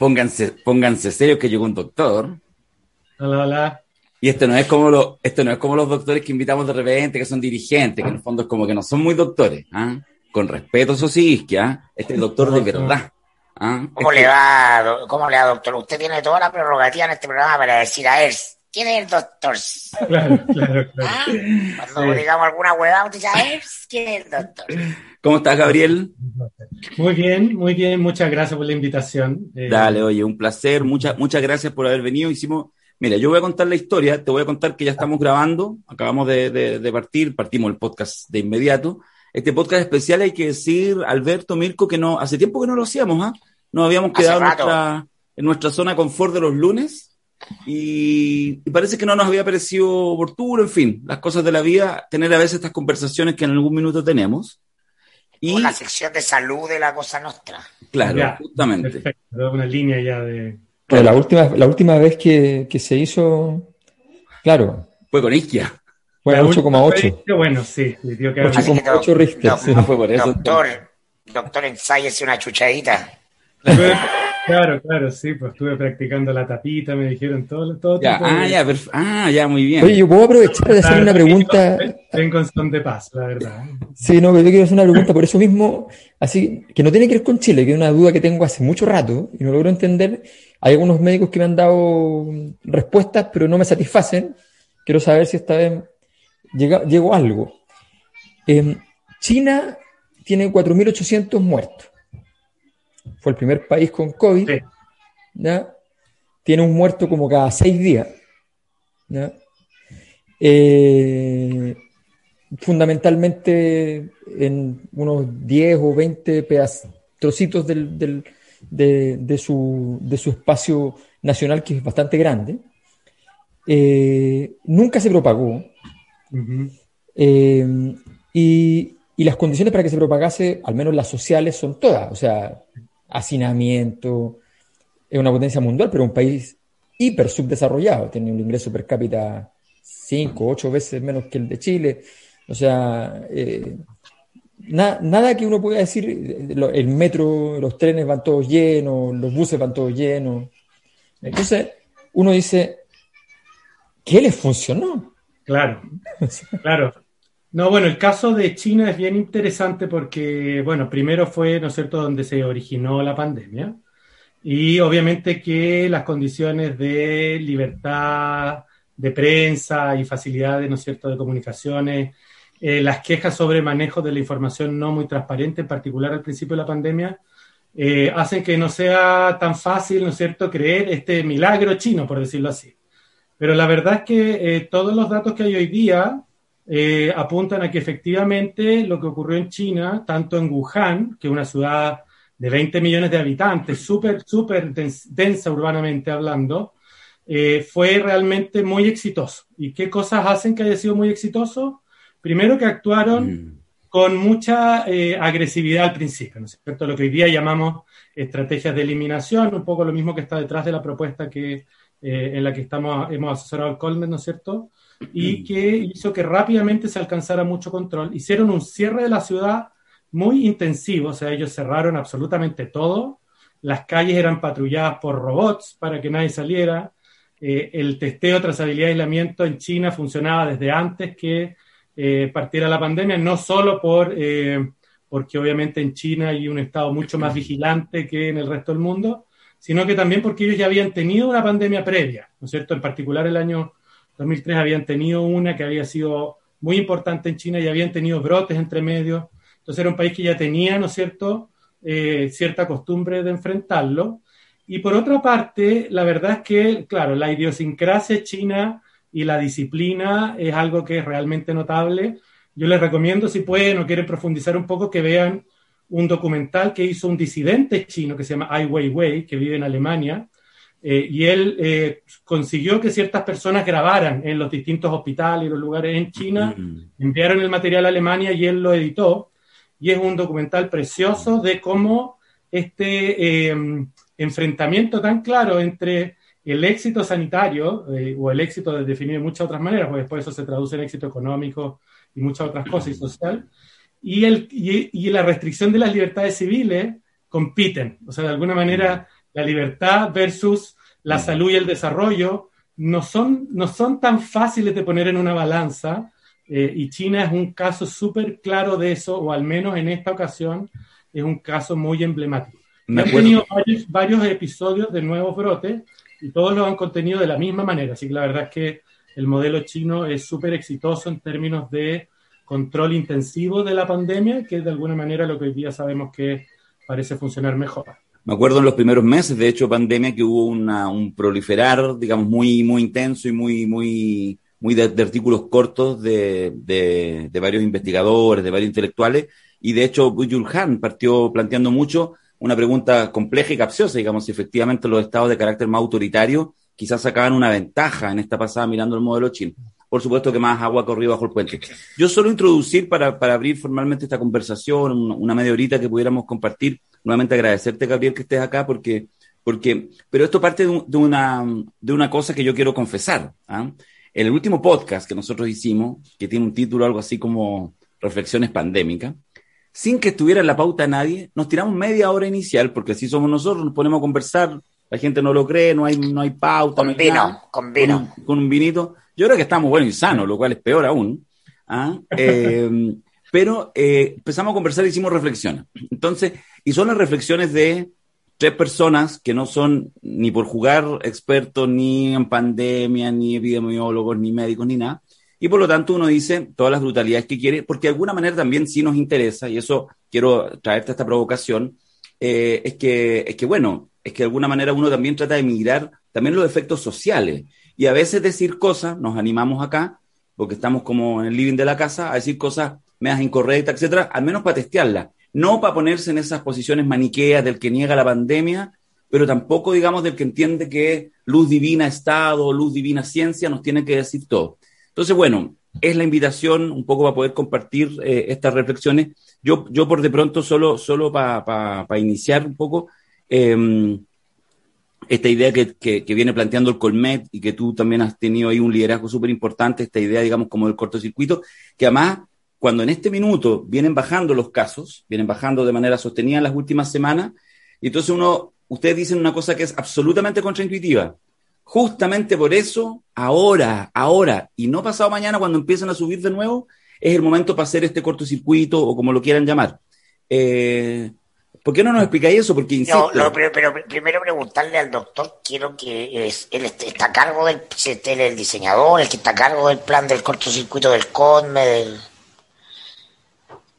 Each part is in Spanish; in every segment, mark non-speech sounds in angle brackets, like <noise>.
pónganse, pónganse serios que llegó un doctor. Hola, hola. Y esto no es como lo, esto no es como los doctores que invitamos de repente, que son dirigentes, que en el fondo es como que no son muy doctores. ¿ah? Con respeto, eso sí, que ¿ah? este es doctor de verdad. ¿ah? ¿Cómo Este- le va, cómo le va, doctor? Usted tiene toda la prerrogativa en este programa para decir, a ver, ¿quién es el doctor? Claro, claro, claro. ¿Ah? Cuando digamos alguna huevada, a ver, ¿quién es el doctor? ¿Cómo estás, Gabriel? Muy bien, muy bien. Muchas gracias por la invitación. Eh, Dale, oye, un placer. Muchas, muchas gracias por haber venido. Hicimos, mira, yo voy a contar la historia. Te voy a contar que ya estamos grabando. Acabamos de, de- de partir. Partimos el podcast de inmediato. Este podcast especial hay que decir, Alberto, Mirko, que no, hace tiempo que no lo hacíamos, ¿ah? Nos habíamos quedado en nuestra, en nuestra zona confort de los lunes. Y, y parece que no nos había parecido oportuno, en fin, las cosas de la vida, tener a veces estas conversaciones que en algún minuto tenemos. Y, Una sección de salud de la cosa nostra. claro, Ya, justamente. Perfecto, una línea ya de... Pero la última, la última vez que, que se hizo, claro, Fue con Isquia. fue La última 8,8. vez que, Bueno, sí, sí, tío, que Ocho Así que, como ocho Richter, sí. Ah, fue por eso. Doctor, doctor, ensáyese una chuchadita. Claro, claro, sí, pues estuve practicando la tapita, me dijeron todo, todo Ya, tipo ah, de- ya, perf- ah, ya, muy bien. Oye, yo puedo aprovechar de hacer Claro, una pregunta. Vengo en son de paz, la verdad. Sí, no, pero yo quiero hacer una pregunta por eso mismo, así, que no tiene que ver con Chile, que es una duda que tengo hace mucho rato y no logro entender. Hay algunos médicos que me han dado respuestas, pero no me satisfacen. Quiero saber si esta vez llega, llegó algo. Em, China tiene 4.800 muertos. Fue el primer país con COVID. Sí. ¿ya? Tiene un muerto como cada seis días. ¿ya? Eh, fundamentalmente en unos 10 o 20 pedaz- trocitos del, del- de, de su, de su espacio nacional, que es bastante grande. Eh, nunca se propagó. Eh, y, y las condiciones para que se propagase, al menos las sociales, son todas. O sea, hacinamiento, es una potencia mundial, pero un país hiper subdesarrollado. Tiene un ingreso per cápita 5, 8 veces menos que el de Chile. O sea, eh, na- nada que uno pueda decir, eh, el metro, los trenes van todos llenos, los buses van todos llenos. Entonces, uno dice, ¿qué les funcionó? Claro, <laughs> claro. No, bueno, el caso de China es bien interesante porque, bueno, primero fue, ¿no es cierto?, donde se originó la pandemia. Y obviamente que las condiciones de libertad de prensa y facilidades, ¿no es cierto?, de comunicaciones, eh, las quejas sobre manejo de la información no muy transparente, en particular al principio de la pandemia, eh, hacen que no sea tan fácil, ¿no es cierto?, creer este milagro chino, por decirlo así. Pero la verdad es que eh, todos los datos que hay hoy día eh, apuntan a que efectivamente lo que ocurrió en China, tanto en Wuhan, que es una ciudad de 20 millones de habitantes, súper, súper dens- densa urbanamente hablando, eh, fue realmente muy exitoso. ¿Y qué cosas hacen que haya sido muy exitoso? Primero que actuaron Mm. con mucha eh, agresividad al principio, ¿no es cierto? Lo que hoy día llamamos estrategias de eliminación, un poco lo mismo que está detrás de la propuesta que, eh, en la que estamos, hemos asesorado al Colmen, ¿no es cierto? Y que hizo que rápidamente se alcanzara mucho control. Hicieron un cierre de la ciudad muy intensivo, o sea, ellos cerraron absolutamente todo, las calles eran patrulladas por robots para que nadie saliera, eh, el testeo, trazabilidad y aislamiento en China funcionaba desde antes que eh, partiera la pandemia, no solo por, eh, porque obviamente en China hay un estado mucho más vigilante que en el resto del mundo, sino que también porque ellos ya habían tenido una pandemia previa, ¿no es cierto? En particular el año 2003 habían tenido una que había sido muy importante en China y habían tenido brotes entre medios, entonces era un país que ya tenía, ¿no es cierto?, eh, cierta costumbre de enfrentarlo. Y por otra parte, la verdad es que, claro, la idiosincrasia china y la disciplina es algo que es realmente notable. Yo les recomiendo, si pueden o quieren profundizar un poco, que vean un documental que hizo un disidente chino que se llama Ai Weiwei, que vive en Alemania, eh, y él eh, consiguió que ciertas personas grabaran en los distintos hospitales y los lugares en China, Mm. enviaron el material a Alemania y él lo editó, y es un documental precioso de cómo este eh, enfrentamiento tan claro entre el éxito sanitario, eh, o el éxito de definido de muchas otras maneras, porque después eso se traduce en éxito económico y muchas otras cosas, y social, y, el, y, y la restricción de las libertades civiles compiten. O sea, de alguna manera la libertad versus la salud y el desarrollo no son, no son tan fáciles de poner en una balanza eh, y China es un caso súper claro de eso, o al menos en esta ocasión es un caso muy emblemático. Han tenido varios, varios, episodios de nuevos brotes y todos los han contenido de la misma manera, así que la verdad es que el modelo chino es súper exitoso en términos de control intensivo de la pandemia, que es de alguna manera lo que hoy día sabemos que parece funcionar mejor. Me acuerdo en los primeros meses, de hecho, pandemia, que hubo una, un proliferar, digamos, muy, muy intenso y muy, muy, muy de, artículos cortos de, varios investigadores, de varios intelectuales, y de hecho, Buyul Han partió planteando mucho una pregunta compleja y capciosa, digamos, si efectivamente los estados de carácter más autoritario quizás sacaban una ventaja en esta pasada mirando el modelo chino por supuesto que más agua corrido bajo el puente. Yo solo introducir para, para abrir formalmente esta conversación, una media horita que pudiéramos compartir, nuevamente agradecerte, Gabriel, que estés acá, porque, porque pero esto parte de, una, de una cosa que yo quiero confesar. ¿ah? En el último podcast que nosotros hicimos, que tiene un título algo así como Reflexiones Pandémicas, sin que estuviera en la pauta nadie, nos tiramos media hora inicial, porque así somos nosotros, nos ponemos a conversar, la gente no lo cree, no hay, no hay pauta. Con vino, con vino. con un vinito. Yo creo que estamos buenos y sanos, lo cual es peor aún. ¿ah? <laughs> Eh, pero eh, empezamos a conversar y hicimos reflexiones. Entonces, y son las reflexiones de tres personas que no son ni por jugar expertos ni en pandemia, ni epidemiólogos, ni médicos, ni nada. Y por lo tanto uno dice todas las brutalidades que quiere, porque de alguna manera también sí nos interesa, y eso quiero traerte esta provocación, eh, es, que, es que, bueno, es que de alguna manera uno también trata de mirar también los efectos sociales. Y a veces decir cosas, nos animamos acá, porque estamos como en el living de la casa, a decir cosas medias incorrectas, etcétera, al menos para testearlas. No para ponerse en esas posiciones maniqueas del que niega la pandemia, pero tampoco, digamos, del que entiende que luz divina Estado, luz divina ciencia nos tiene que decir todo. Entonces, bueno, es la invitación un poco para poder compartir eh, estas reflexiones. Yo, yo por de pronto, solo, solo para iniciar un poco, eh, esta idea que, que, viene planteando el Colmet y que tú también has tenido ahí un liderazgo súper importante, esta idea, digamos, como del cortocircuito, que además, cuando en este minuto vienen bajando los casos, vienen bajando de manera sostenida en las últimas semanas, y entonces uno, ustedes dicen una cosa que es absolutamente contraintuitiva. Justamente por eso, ahora, ahora, y no pasado mañana, cuando empiezan a subir de nuevo, es el momento para hacer este cortocircuito o como lo quieran llamar. Eh, ¿Por qué no nos explicáis eso? Porque insisto. No, pero, primero preguntarle al doctor, quiero que es, él está a cargo del el diseñador, el que está a cargo del plan del cortocircuito del CONME, del...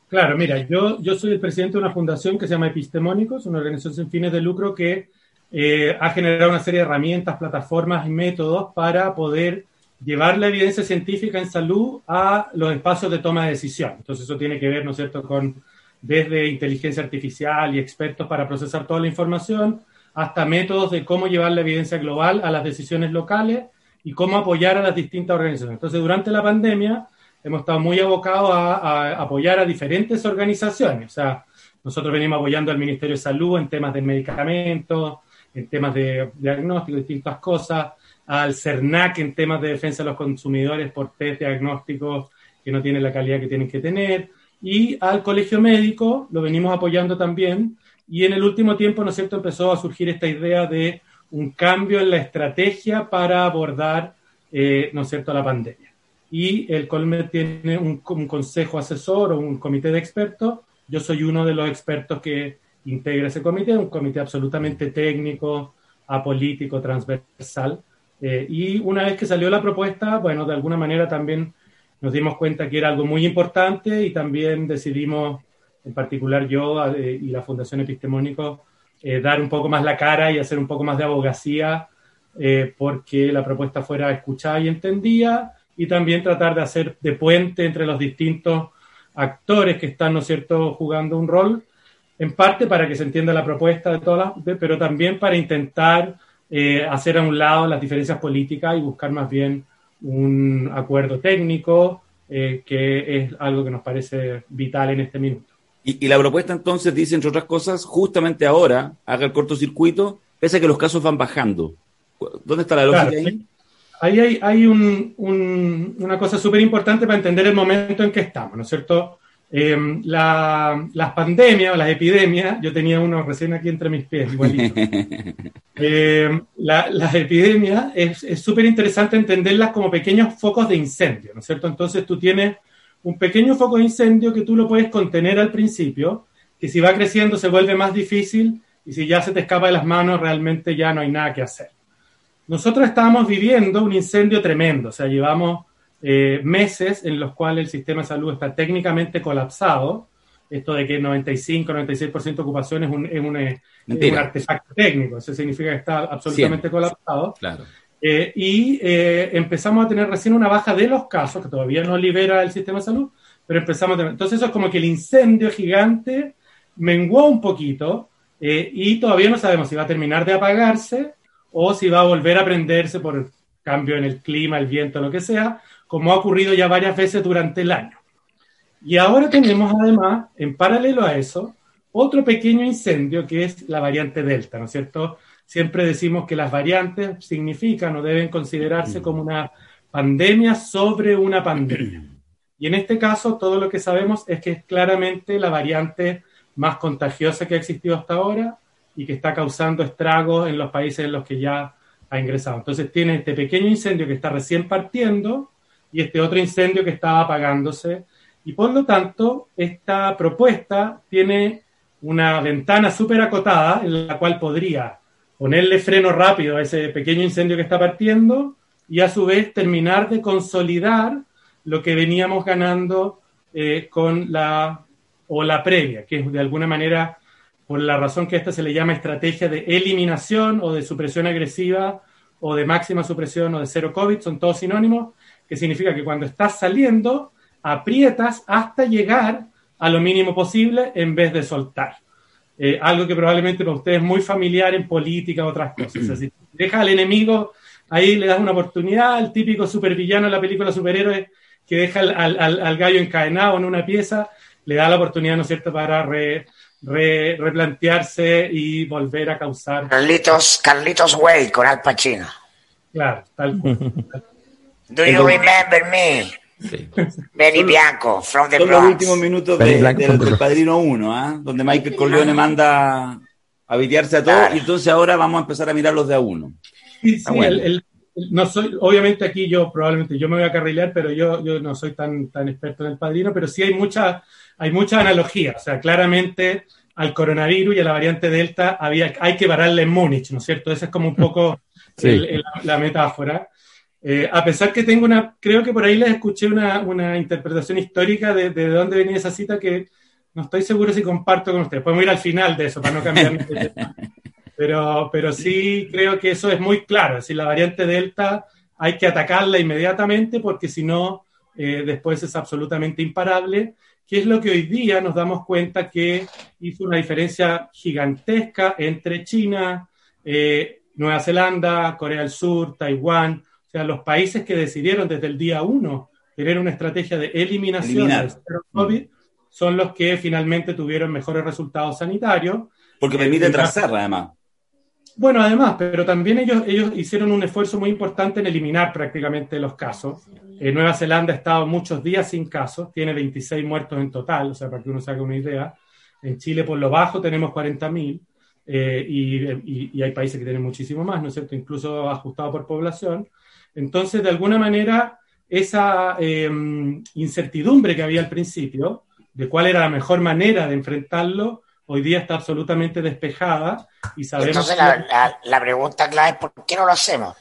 Claro, mira, yo, yo soy el presidente de una fundación que se llama Epistemónicos, una organización sin fines de lucro que eh, ha generado una serie de herramientas, plataformas y métodos para poder llevar la evidencia científica en salud a los espacios de toma de decisión. Entonces eso tiene que ver, ¿no es cierto?, con desde inteligencia artificial y expertos para procesar toda la información, hasta métodos de cómo llevar la evidencia global a las decisiones locales y cómo apoyar a las distintas organizaciones. Entonces, durante la pandemia hemos estado muy abocados a, apoyar a diferentes organizaciones. O sea, nosotros venimos apoyando al Ministerio de Salud en temas de medicamentos, en temas de diagnóstico, distintas cosas, al CERNAC en temas de defensa de los consumidores por test diagnósticos que no tienen la calidad que tienen que tener, y al colegio médico lo venimos apoyando también y en el último tiempo, ¿no es cierto?, empezó a surgir esta idea de un cambio en la estrategia para abordar, eh, ¿no es cierto?, la pandemia. Y el Colmed tiene un, consejo asesor o un comité de expertos. Yo soy uno de los expertos que integra ese comité, un comité absolutamente técnico, apolítico, transversal. Eh, y una vez que salió la propuesta, bueno, de alguna manera también nos dimos cuenta que era algo muy importante y también decidimos, en particular yo eh, y la Fundación Epistemónico, eh, dar un poco más la cara y hacer un poco más de abogacía eh, porque la propuesta fuera escuchada y entendida y también tratar de hacer de puente entre los distintos actores que están, ¿no es cierto?, jugando un rol, en parte para que se entienda la propuesta de todas las, pero también para intentar hacer a un lado las diferencias políticas y buscar más bien un acuerdo técnico, eh, que es algo que nos parece vital en este minuto. Y, la propuesta entonces dice, entre otras cosas, justamente ahora haga el cortocircuito, pese a que los casos van bajando. ¿Dónde está la lógica ahí? Ahí hay, un, una cosa súper importante para entender el momento en que estamos, ¿no es cierto? Eh, la- las pandemias o las epidemias, yo tenía uno recién aquí entre mis pies, igualito. <laughs> Eh, la- las epidemias es es súper interesante entenderlas como pequeños focos de incendio, ¿no es cierto? Entonces tú tienes un pequeño foco de incendio que tú lo puedes contener al principio, que si va creciendo se vuelve más difícil y si ya se te escapa de las manos realmente ya no hay nada que hacer. Nosotros estábamos viviendo un incendio tremendo, o sea, llevamos eh, meses en los cuales el sistema de salud está técnicamente colapsado. Esto de que 95-96% de ocupación es un, es un, es un artefacto técnico, eso significa que está absolutamente Cien. colapsado. Claro. Eh, y eh, empezamos a tener recién una baja de los casos, que todavía no libera el sistema de salud, pero empezamos a tener. Entonces, eso es como que el incendio gigante menguó un poquito eh, y todavía no sabemos si va a terminar de apagarse o si va a volver a prenderse por cambio en el clima, el viento, lo que sea, como ha ocurrido ya varias veces durante el año. Y ahora tenemos además, en paralelo a eso, otro pequeño incendio que es la variante Delta, ¿no es cierto? Siempre decimos que las variantes significan o deben considerarse como una pandemia sobre una pandemia. Y en este caso, todo lo que sabemos es que es claramente la variante más contagiosa que ha existido hasta ahora y que está causando estragos en los países en los que ya ha ingresado. Entonces tiene este pequeño incendio que está recién partiendo y este otro incendio que estaba apagándose. Y por lo tanto, esta propuesta tiene una ventana súper acotada en la cual podría ponerle freno rápido a ese pequeño incendio que está partiendo y a su vez terminar de consolidar lo que veníamos ganando eh, con la o la previa, que es de alguna manera por la razón que esta se le llama estrategia de eliminación o de supresión agresiva o de máxima supresión o de cero COVID, son todos sinónimos, que significa que cuando estás saliendo, aprietas hasta llegar a lo mínimo posible en vez de soltar. Eh, algo que probablemente para ustedes es muy familiar en política o otras cosas. <clears throat> Si dejas al enemigo, ahí le das una oportunidad, el típico supervillano de la película superhéroe que deja al, al- al- al gallo encadenado en una pieza, le da la oportunidad, ¿no es cierto?, para re- re- replantearse y volver a causar. Carlitos, Carlitos Way con Al Pacino. Claro, tal cual. Do you remember me? Sí. Benny Bianco from the Son los Bronx. últimos minutos Benny de- Blanco del, del. Padrino 1, ¿ah? donde Michael Corleone manda a vitearse a todos Claro. y entonces ahora vamos a empezar a mirar los de a uno. Sí, sí, Ah, bueno. el- el- el- no soy, obviamente aquí yo probablemente yo me voy a carrilear, pero yo, yo no soy tan, tan experto en el padrino, pero sí hay mucha, hay mucha analogía. O sea, claramente al coronavirus y a la variante Delta había, hay que pararle en Múnich, ¿no es cierto? Esa es como un poco Sí. el- el- la metáfora. Eh, a pesar que tengo una, creo que por ahí les escuché una, una interpretación histórica de, de dónde venía esa cita que no estoy seguro si comparto con ustedes. Podemos ir al final de eso para no cambiar de <laughs> tema. Pero, pero sí creo que eso es muy claro. Es decir, la variante Delta hay que atacarla inmediatamente porque si no, eh, después es absolutamente imparable. Que es lo que hoy día nos damos cuenta que hizo una diferencia gigantesca entre China, eh, Nueva Zelanda, Corea del Sur, Taiwán. O sea, los países que decidieron desde el día uno tener una estrategia de eliminación del COVID son los que finalmente tuvieron mejores resultados sanitarios. Porque permite trazar, además. Bueno, además, pero también ellos, ellos hicieron un esfuerzo muy importante en eliminar prácticamente los casos. Eh, Nueva Zelanda ha estado muchos días sin casos, tiene 26 muertos en total, o sea, para que uno se haga una idea. En Chile, por lo bajo, tenemos 40.000 eh, y, y- y hay países que tienen muchísimo más, ¿no es cierto? Incluso ajustado por población. Entonces, de alguna manera, esa eh, incertidumbre que había al principio de cuál era la mejor manera de enfrentarlo, hoy día está absolutamente despejada y sabemos Entonces la, la- la pregunta clave es ¿por qué no lo hacemos?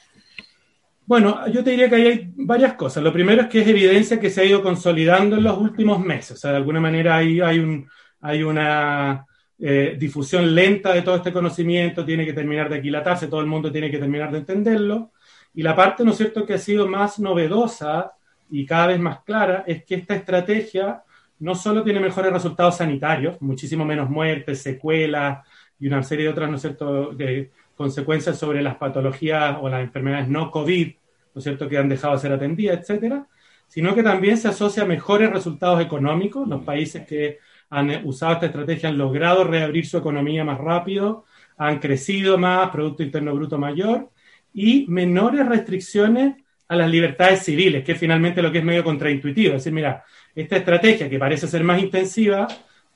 Bueno, yo te diría que ahí hay varias cosas. Lo primero es que es evidencia que se ha ido consolidando en los últimos meses. O sea, de alguna manera ahí hay, un, hay una eh, difusión lenta de todo este conocimiento, tiene que terminar de aquilatarse, todo el mundo tiene que terminar de entenderlo. Y la parte, ¿no es cierto?, que ha sido más novedosa y cada vez más clara es que esta estrategia no solo tiene mejores resultados sanitarios, muchísimo menos muertes, secuelas y una serie de otras, ¿no es cierto?, de consecuencias sobre las patologías o las enfermedades no COVID, ¿no es cierto?, que han dejado de ser atendidas, etcétera, sino que también se asocia a mejores resultados económicos. Los países que han usado esta estrategia han logrado reabrir su economía más rápido, han crecido más, Producto Interno Bruto mayor, y menores restricciones a las libertades civiles, que finalmente lo que es medio contraintuitivo. Es decir, mira, esta estrategia, que parece ser más intensiva,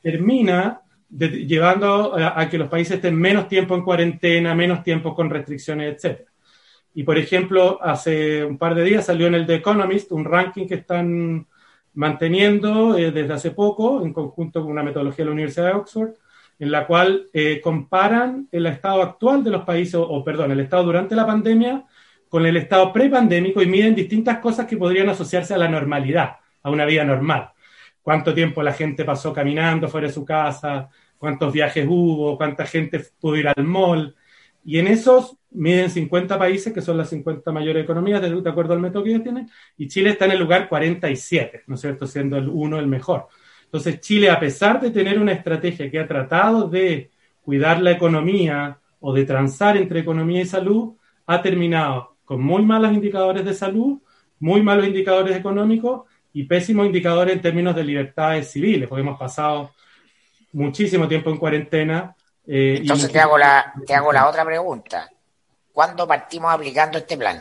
termina llevando a, que los países estén menos tiempo en cuarentena, menos tiempo con restricciones, etc. Y, por ejemplo, hace un par de días salió en el The Economist un ranking que están manteniendo eh, desde hace poco, en conjunto con una metodología de la Universidad de Oxford, en la cual eh, comparan el estado actual de los países, o, perdón, el estado durante la pandemia con el estado prepandémico y miden distintas cosas que podrían asociarse a la normalidad, a una vida normal. Cuánto tiempo la gente pasó caminando fuera de su casa, cuántos viajes hubo, cuánta gente pudo ir al mall. Y en esos miden 50 países, que son las 50 mayores economías, de, acuerdo al método que ellos tienen, y Chile está en el lugar 47, ¿no es cierto?, siendo el uno el mejor. Entonces, Chile, a pesar de tener una estrategia que ha tratado de cuidar la economía o de transar entre economía y salud, ha terminado con muy malos indicadores de salud, muy malos indicadores económicos y pésimos indicadores en términos de libertades civiles, porque hemos pasado muchísimo tiempo en cuarentena. Eh, Entonces te hago, la, te hago la otra pregunta. ¿Cuándo partimos aplicando este plan?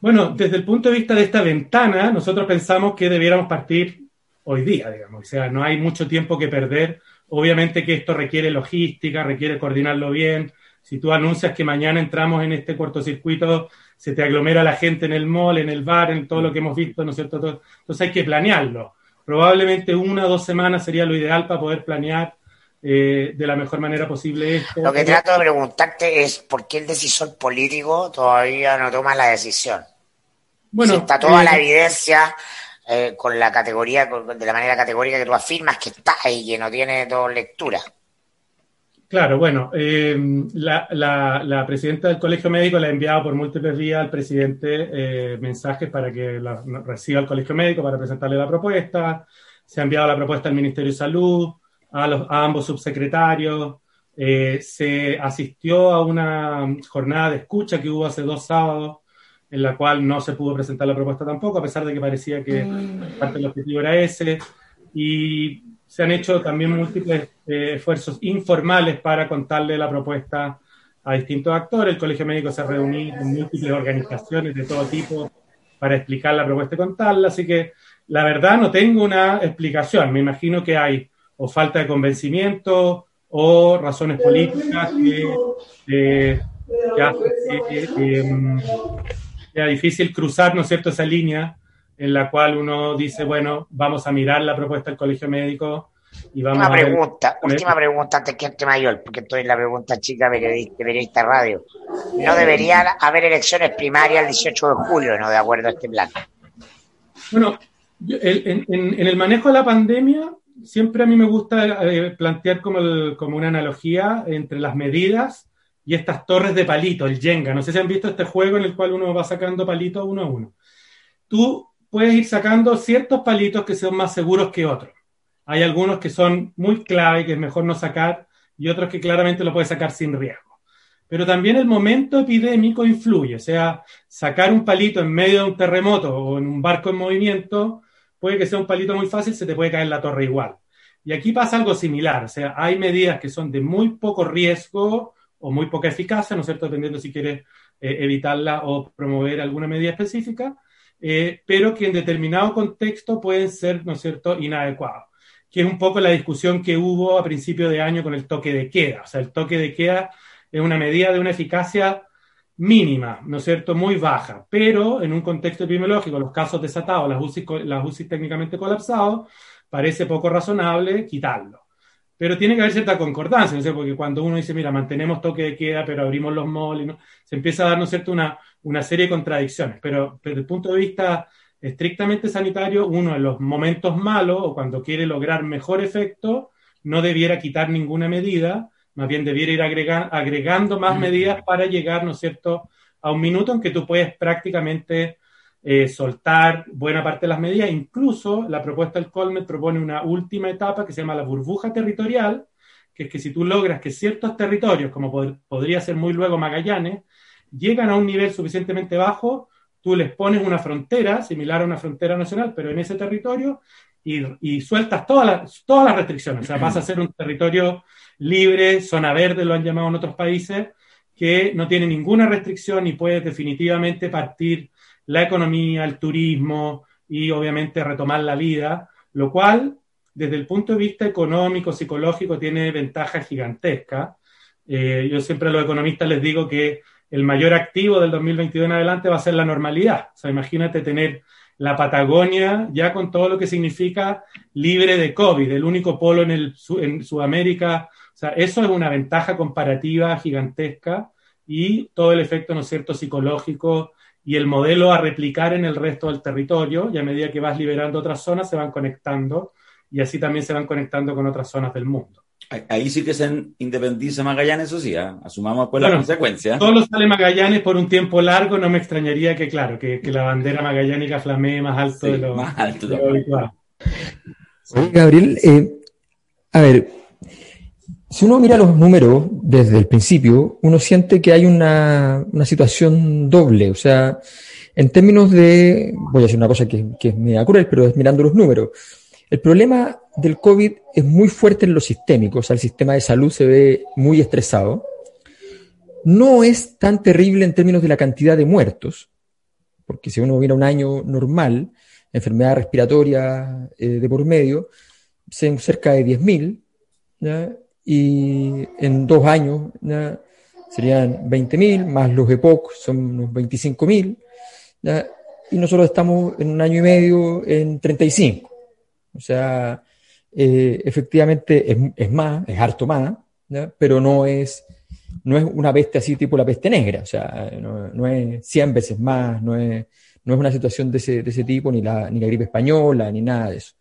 Bueno, desde el punto de vista de esta ventana, nosotros pensamos que debiéramos partir hoy día, digamos. O sea, no hay mucho tiempo que perder. Obviamente que esto requiere logística, requiere coordinarlo bien. Si tú anuncias que mañana entramos en este cortocircuito, se te aglomera la gente en el mall, en el bar, en todo lo que hemos visto, ¿no es cierto? Entonces hay que planearlo. Probablemente una o dos semanas sería lo ideal para poder planear eh, de la mejor manera posible esto. Lo que trato de preguntarte es por qué el decisor político todavía no toma la decisión. Bueno, está toda la eh, evidencia eh, con la categoría, de la manera categórica que tú afirmas que está ahí, que no tiene dos lecturas. Claro, bueno, eh, la, presidenta del Colegio Médico le ha enviado por múltiples vías al presidente eh, mensajes para que la, reciba el Colegio Médico para presentarle la propuesta. Se ha enviado la propuesta al Ministerio de Salud, a, los, a ambos subsecretarios. se asistió a una jornada de escucha que hubo hace dos sábados en la cual no se pudo presentar la propuesta tampoco, a pesar de que parecía que mm. parte del objetivo era ese. Y se han hecho también múltiples eh, esfuerzos informales para contarle la propuesta a distintos actores. El Colegio Médico se ha reunido con múltiples organizaciones de todo tipo para explicar la propuesta y contarla. Así que la verdad no tengo una explicación. Me imagino que hay o falta de convencimiento o razones políticas que, eh, hacen que, em, era difícil cruzar, ¿no es cierto?, esa línea en la cual uno dice, bueno, vamos a mirar la propuesta del colegio médico y vamos última pregunta, última pregunta antes que este mayor, porque estoy en la pregunta chica periodista, periodista radio. ¿No debería haber elecciones primarias el 18 de julio, no de acuerdo a este plan? Bueno, en, el manejo de la pandemia, siempre a mí me gusta eh, plantear como, como una analogía entre las medidas y estas torres de palito, el Jenga. No sé si han visto este juego en el cual uno va sacando palitos uno a uno. Tú puedes ir sacando ciertos palitos que son más seguros que otros. Hay algunos que son muy clave, que es mejor no sacar, y otros que claramente lo puedes sacar sin riesgo. Pero también el momento epidémico influye, o sea, sacar un palito en medio de un terremoto o en un barco en movimiento, puede que sea un palito muy fácil, se te puede caer la torre igual. Y aquí pasa algo similar, o sea, hay medidas que son de muy poco riesgo o muy poca eficacia, ¿no es cierto?, dependiendo si quieres eh, evitarla o promover alguna medida específica, eh, pero que en determinado contexto pueden ser, ¿no es cierto?, inadecuados, que es un poco la discusión que hubo a principio de año con el toque de queda. O sea, el toque de queda es una medida de una eficacia mínima, ¿no es cierto?, muy baja, pero en un contexto epidemiológico, los casos desatados, las UCI, las UCI técnicamente colapsados, parece poco razonable quitarlo. Pero tiene que haber cierta concordancia, ¿no? porque cuando uno dice, mira, mantenemos toque de queda, pero abrimos los malls, ¿no? se empieza a dar, ¿no cierto?, una, una serie de contradicciones. Pero desde el punto de vista estrictamente sanitario, uno de los momentos malos, o cuando quiere lograr mejor efecto, no debiera quitar ninguna medida, más bien debiera ir agregando más medidas para llegar, ¿no es cierto?, a un minuto en que tú puedes prácticamente eh, soltar buena parte de las medidas. Incluso la propuesta del Colmet propone una última etapa que se llama la burbuja territorial, que es que si tú logras que ciertos territorios, como podría ser muy luego Magallanes, llegan a un nivel suficientemente bajo, tú les pones una frontera, similar a una frontera nacional, pero en ese territorio, y, sueltas todas las, todas las restricciones. O sea, pasa a ser un territorio libre, zona verde, lo han llamado en otros países, que no tiene ninguna restricción y puedes definitivamente partir la economía, el turismo y obviamente retomar la vida lo cual, desde el punto de vista económico, psicológico, tiene ventajas gigantescas. Eh, yo siempre a los economistas les digo que el mayor activo del 2022 en adelante va a ser la normalidad. O sea, imagínate tener la Patagonia ya con todo lo que significa libre de COVID, el único polo en, el, en Sudamérica. O sea, eso es una ventaja comparativa gigantesca y todo el efecto, ¿no es cierto?, psicológico y el modelo a replicar en el resto del territorio y a medida que vas liberando otras zonas se van conectando y así también se van conectando con otras zonas del mundo. Ahí sí que se independiza Magallanes, eso sí, ¿eh? asumamos pues la consecuencia. Solo sale Magallanes por un tiempo largo, no me extrañaría que, claro, que, la bandera magallánica flamee más alto de lo, más alto Gabriel, eh, a ver, si uno mira los números desde el principio, uno siente que hay una, situación doble. O sea, en términos de, voy a decir una cosa que, que es media cruel, pero es mirando los números. El problema del COVID es muy fuerte en lo sistémico, o sea, el sistema de salud se ve muy estresado. No es tan terrible en términos de la cantidad de muertos, porque si uno mira un año normal, enfermedad respiratoria eh, de por medio, cerca de 10.000, y en dos años serían 20.000, más los EPOC son unos 25.000, y nosotros estamos en un año y medio en 35. O sea, eh, efectivamente es, es, más, es harto más, pero no es, no es una peste así tipo la peste negra, o sea, no, no es 100 veces más, no es, no es una situación de ese, de ese tipo, ni la, ni la gripe española, ni nada de eso.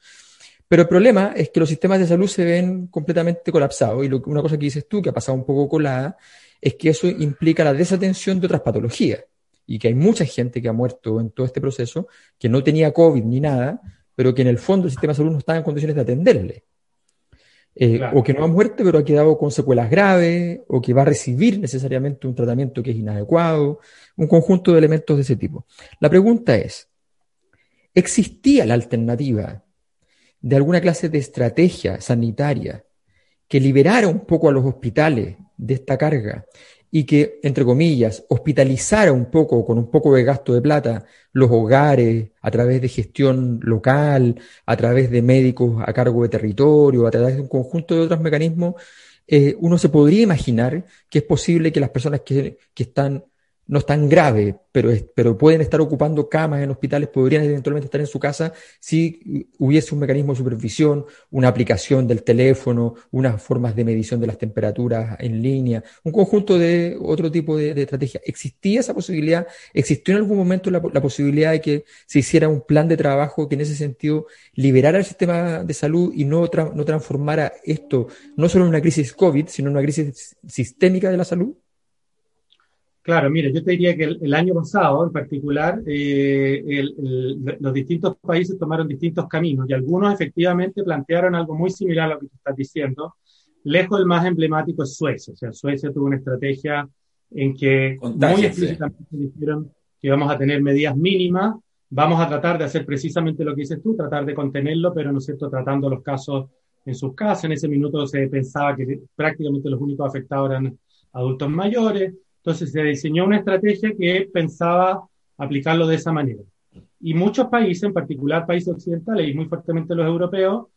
Pero el problema es que los sistemas de salud se ven completamente colapsados y lo, una cosa que dices tú, que ha pasado un poco colada, es que eso implica la desatención de otras patologías y que hay mucha gente que ha muerto en todo este proceso que no tenía COVID ni nada, pero que en el fondo el sistema de salud no está en condiciones de atenderle. Eh, o que no ha muerto, pero ha quedado con secuelas graves, o que va a recibir necesariamente un tratamiento que es inadecuado, un conjunto de elementos de ese tipo. La pregunta es, ¿existía la alternativa de alguna clase de estrategia sanitaria que liberara un poco a los hospitales de esta carga y que, entre comillas, hospitalizara un poco, con un poco de gasto de plata, los hogares a través de gestión local, a través de médicos a cargo de territorio, a través de un conjunto de otros mecanismos, eh, uno se podría imaginar que es posible que las personas que, que están no es tan grave, pero, pero pueden estar ocupando camas en hospitales, podrían eventualmente estar en su casa si hubiese un mecanismo de supervisión, una aplicación del teléfono, unas formas de medición de las temperaturas en línea, un conjunto de otro tipo de, estrategia. ¿Existía esa posibilidad? ¿Existió en algún momento la, posibilidad de que se hiciera un plan de trabajo que en ese sentido liberara el sistema de salud y no, no transformara esto no solo en una crisis COVID, sino en una crisis sistémica de la salud? Claro, mire, yo te diría que el, año pasado en particular eh, los distintos países tomaron distintos caminos y algunos efectivamente plantearon algo muy similar a lo que tú estás diciendo. Lejos el más emblemático es Suecia. O sea, Suecia tuvo una estrategia en que muy explícitamente dijeron que vamos a tener medidas mínimas, vamos a tratar de hacer precisamente lo que dices tú, tratar de contenerlo, pero no es cierto, tratando los casos en sus casas. En ese minuto se pensaba que prácticamente los únicos afectados eran adultos mayores entonces se diseñó una estrategia que pensaba aplicarlo de esa manera. Y muchos países, en particular países occidentales y muy fuertemente los europeos,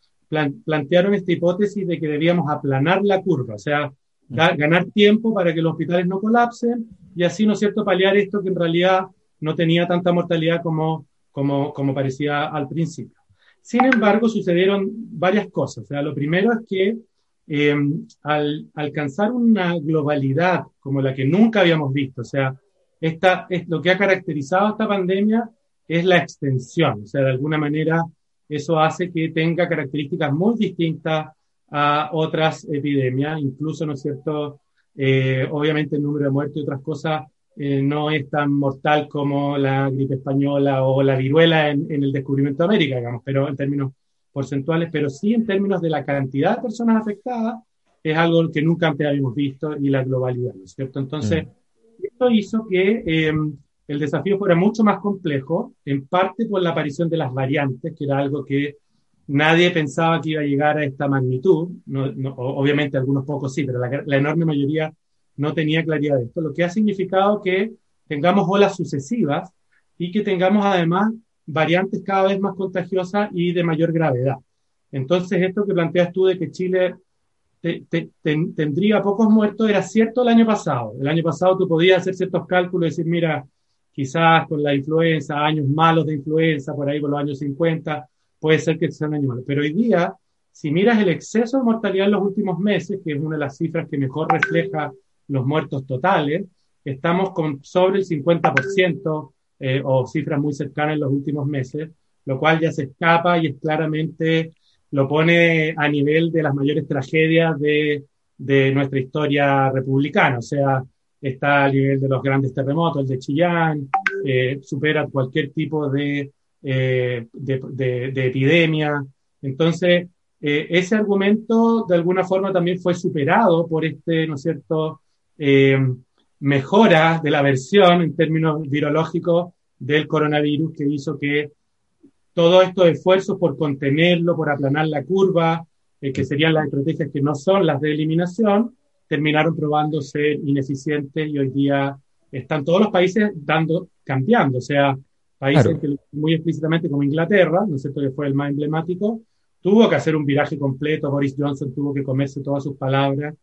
plantearon esta hipótesis de que debíamos aplanar la curva, o sea, ganar tiempo para que los hospitales no colapsen y así, ¿no es cierto?, paliar esto que en realidad no tenía tanta mortalidad como, como, como parecía al principio. Sin embargo, sucedieron varias cosas. O sea, lo primero es que eh, al alcanzar una globalidad como la que nunca habíamos visto, o sea, esta, es, lo que ha caracterizado esta pandemia es la extensión, o sea, de alguna manera eso hace que tenga características muy distintas a otras epidemias, incluso, ¿no es cierto? Eh, obviamente el número de muertes y otras cosas eh, no es tan mortal como la gripe española o la viruela en, en el descubrimiento de América, digamos, pero en términos porcentuales, pero sí en términos de la cantidad de personas afectadas, es algo que nunca antes habíamos visto y la globalidad, ¿no es cierto? Entonces, mm. esto hizo que em, el desafío fuera mucho más complejo, en parte por la aparición de las variantes, que era algo que nadie pensaba que iba a llegar a esta magnitud, obviamente algunos pocos sí, pero la, la enorme mayoría no tenía claridad de esto, lo que ha significado que tengamos olas sucesivas y que tengamos además variantes cada vez más contagiosas y de mayor gravedad. Entonces, esto que planteas tú de que Chile tendría pocos muertos era cierto el año pasado. El año pasado tú podías hacer ciertos cálculos y decir, mira, quizás con la influenza, años malos de influenza, por ahí por los años 50, puede ser que sean años malos. Pero hoy día, si miras el exceso de mortalidad en los últimos meses, que es una de las cifras que mejor refleja los muertos totales, estamos con sobre el 50% eh, o cifras muy cercanas en los últimos meses, lo cual ya se escapa y es claramente lo pone a nivel de las mayores tragedias de, de nuestra historia republicana. O sea, está a nivel de los grandes terremotos, el de Chillán, eh, supera cualquier tipo de, eh, de, de, epidemia. Entonces, eh, ese argumento de alguna forma también fue superado por este, ¿no es cierto?, mejora de la versión en términos virológicos del coronavirus que hizo que todos estos esfuerzos por contenerlo, por aplanar la curva, eh, que serían las estrategias que no son las de eliminación, terminaron probando ser ineficientes y hoy día están todos los países dando, cambiando. O sea, países que muy explícitamente como Inglaterra, ¿no es cierto?, que fue el más emblemático, tuvo que hacer un viraje completo, Boris Johnson tuvo que comerse todas sus palabras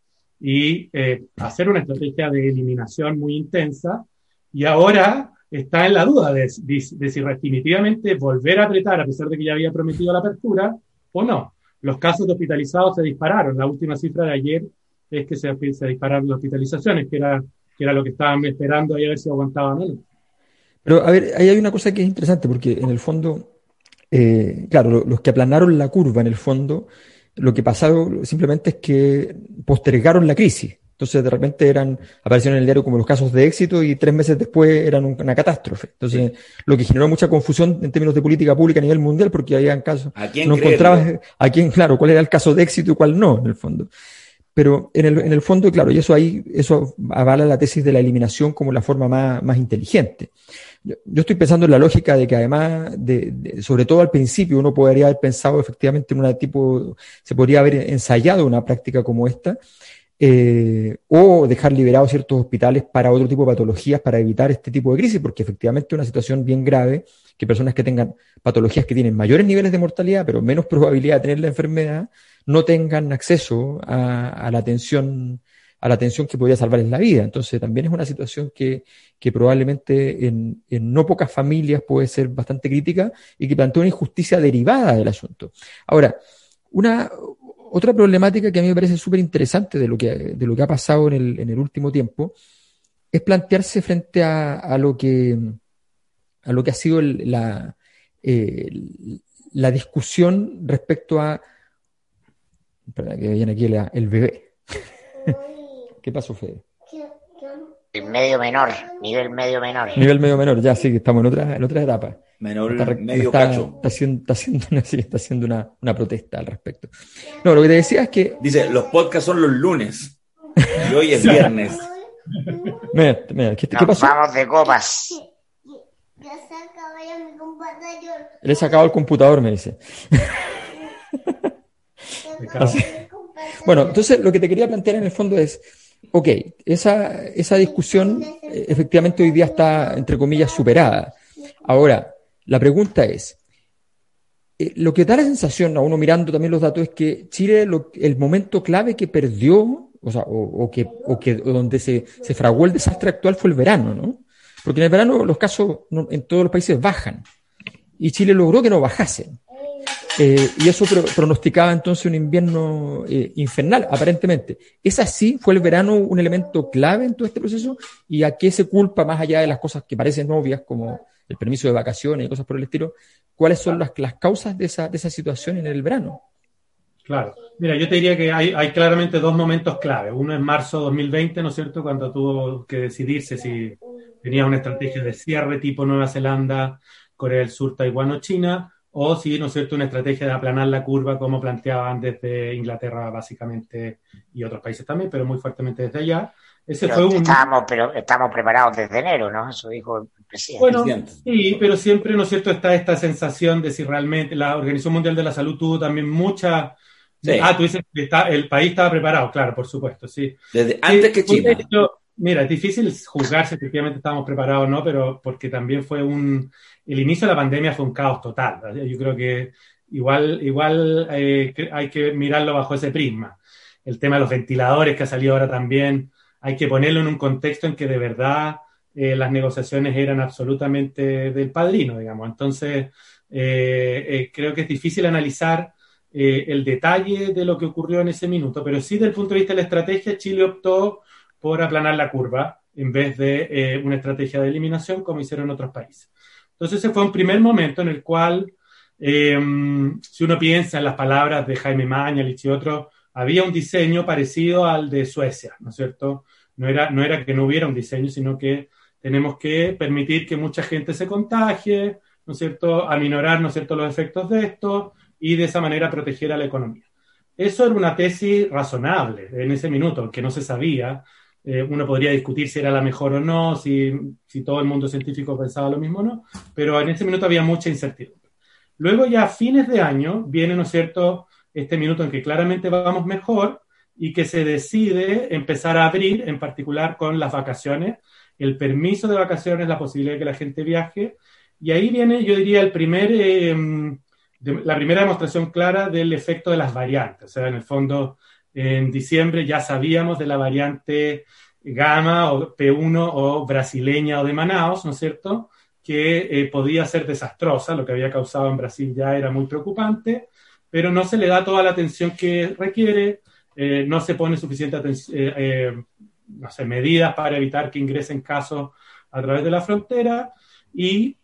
y eh, hacer una estrategia de eliminación muy intensa. Y ahora está en la duda de, si definitivamente volver a apretar a pesar de que ya había prometido la apertura o no. Los casos de hospitalizados se dispararon. La última cifra de ayer es que se, se dispararon las hospitalizaciones, que era, que era lo que estaban esperando y a ver si aguantaban o no. Pero a ver, ahí hay una cosa que es interesante, porque en el fondo, eh, claro, los que aplanaron la curva en el fondo, lo que pasó simplemente es que postergaron la crisis. Entonces, de repente eran, aparecieron en el diario como los casos de éxito y tres meses después eran una catástrofe. Entonces, lo que generó mucha confusión en términos de política pública a nivel mundial porque habían casos, ¿A quién no encontrabas a quién, claro, cuál era el caso de éxito y cuál no, en el fondo. Pero en el, en el fondo, claro, y eso ahí, eso avala la tesis de la eliminación como la forma más, más inteligente. Yo, estoy pensando en la lógica de que además, de, sobre todo al principio, uno podría haber pensado efectivamente en una tipo, se podría haber ensayado una práctica como esta, eh, o dejar liberados ciertos hospitales para otro tipo de patologías para evitar este tipo de crisis, porque efectivamente una situación bien grave que personas que tengan patologías que tienen mayores niveles de mortalidad, pero menos probabilidad de tener la enfermedad, no tengan acceso a, la atención a la atención que podría salvarles la vida. Entonces también es una situación que, que probablemente en, en, no pocas familias puede ser bastante crítica y que plantea una injusticia derivada del asunto. Ahora, una, otra problemática que a mí me parece súper interesante de lo que, de lo que ha pasado en el, en el último tiempo es plantearse frente a, lo, que, a lo que ha sido la, eh, la discusión respecto a... Espera, que viene aquí el bebé. ¿Qué pasó, Fede? El medio menor, nivel medio menor. Nivel medio menor, ya sí, que estamos en otra, en otra etapa. Menor medio cacho. Está haciendo, está haciendo, una, protesta al respecto. No, lo que te decía es que. Dice, los podcasts son los lunes. Y hoy es viernes. <laughs> mira, mira, ¿qué, ¿qué pasó? Vamos de copas. Le he sacado el computador, me dice. <laughs> bueno, entonces lo que te quería plantear en el fondo es, ok, esa, esa discusión eh, efectivamente hoy día está, entre comillas, superada. Ahora, la pregunta es, eh, lo que da la sensación a uno mirando también los datos es que Chile, el momento clave que perdió, o sea, o, que, o que donde se, se, fraguó el desastre actual fue el verano, ¿no? Porque en el verano los casos en todos los países bajan y Chile logró que no bajasen. Eh, y eso pronosticaba entonces un invierno eh, infernal, aparentemente. ¿Es así? ¿Fue el verano un elemento clave en todo este proceso? ¿Y a qué se culpa, más allá de las cosas que parecen obvias, como el permiso de vacaciones y cosas por el estilo, ¿cuáles son las, causas de esa, de esa situación en el verano? Claro. Mira, yo te diría que hay, hay, claramente dos momentos clave. Uno es marzo 2020, ¿no es cierto?, cuando tuvo que decidirse si tenía una estrategia de cierre tipo Nueva Zelanda, Corea del Sur, Taiwán o China, o si, ¿no es cierto?, una estrategia de aplanar la curva como planteaban desde Inglaterra básicamente y otros países también, pero muy fuertemente desde allá. Ese fue un... estábamos, pero estamos preparados desde enero, ¿no? Eso dijo el presidente. Bueno, sí, pero siempre, ¿no es cierto?, está esta sensación de si realmente la Organización Mundial de la Salud tuvo también mucha... Ah, tú dices que está, el país estaba preparado, claro, por supuesto, sí. Desde antes que China. Mira, es difícil juzgar si efectivamente estábamos preparados o no, pero porque también fue un... El inicio de la pandemia fue un caos total. Yo creo que igual, igual eh, hay que mirarlo bajo ese prisma. El tema de los ventiladores que ha salido ahora también, hay que ponerlo en un contexto en que de verdad eh, las negociaciones eran absolutamente del padrino, digamos. Entonces, eh, creo que es difícil analizar el detalle de lo que ocurrió en ese minuto, pero sí desde el punto de vista de la estrategia, Chile optó por aplanar la curva en vez de eh, una estrategia de eliminación como hicieron otros países. Entonces ese fue un primer momento en el cual, eh, si uno piensa en las palabras de Jaime Mañalich y otros, había un diseño parecido al de Suecia, ¿no es cierto? No era, no era que no hubiera un diseño, sino que tenemos que permitir que mucha gente se contagie, ¿no es cierto?, aminorar, ¿no es cierto?, los efectos de esto y de esa manera proteger a la economía. Eso era una tesis razonable en ese minuto, que no se sabía, eh, uno podría discutir si era la mejor o no, si, si, todo el mundo científico pensaba lo mismo o no, pero en ese minuto había mucha incertidumbre. Luego ya a fines de año viene, ¿no es cierto?, este minuto en que claramente vamos mejor y que se decide empezar a abrir, en particular con las vacaciones, el permiso de vacaciones, la posibilidad de que la gente viaje, y ahí viene, yo diría, el primer, eh, la primera demostración clara del efecto de las variantes, o sea, en el fondo en diciembre ya sabíamos de la variante gamma o P1 o brasileña o de Manaus, ¿no es cierto? Que eh, podía ser desastrosa, lo que había causado en Brasil ya era muy preocupante, pero no se le da toda la atención que requiere, eh, no se pone suficiente atención, eh, no sé, medidas para evitar que ingresen casos a través de la frontera y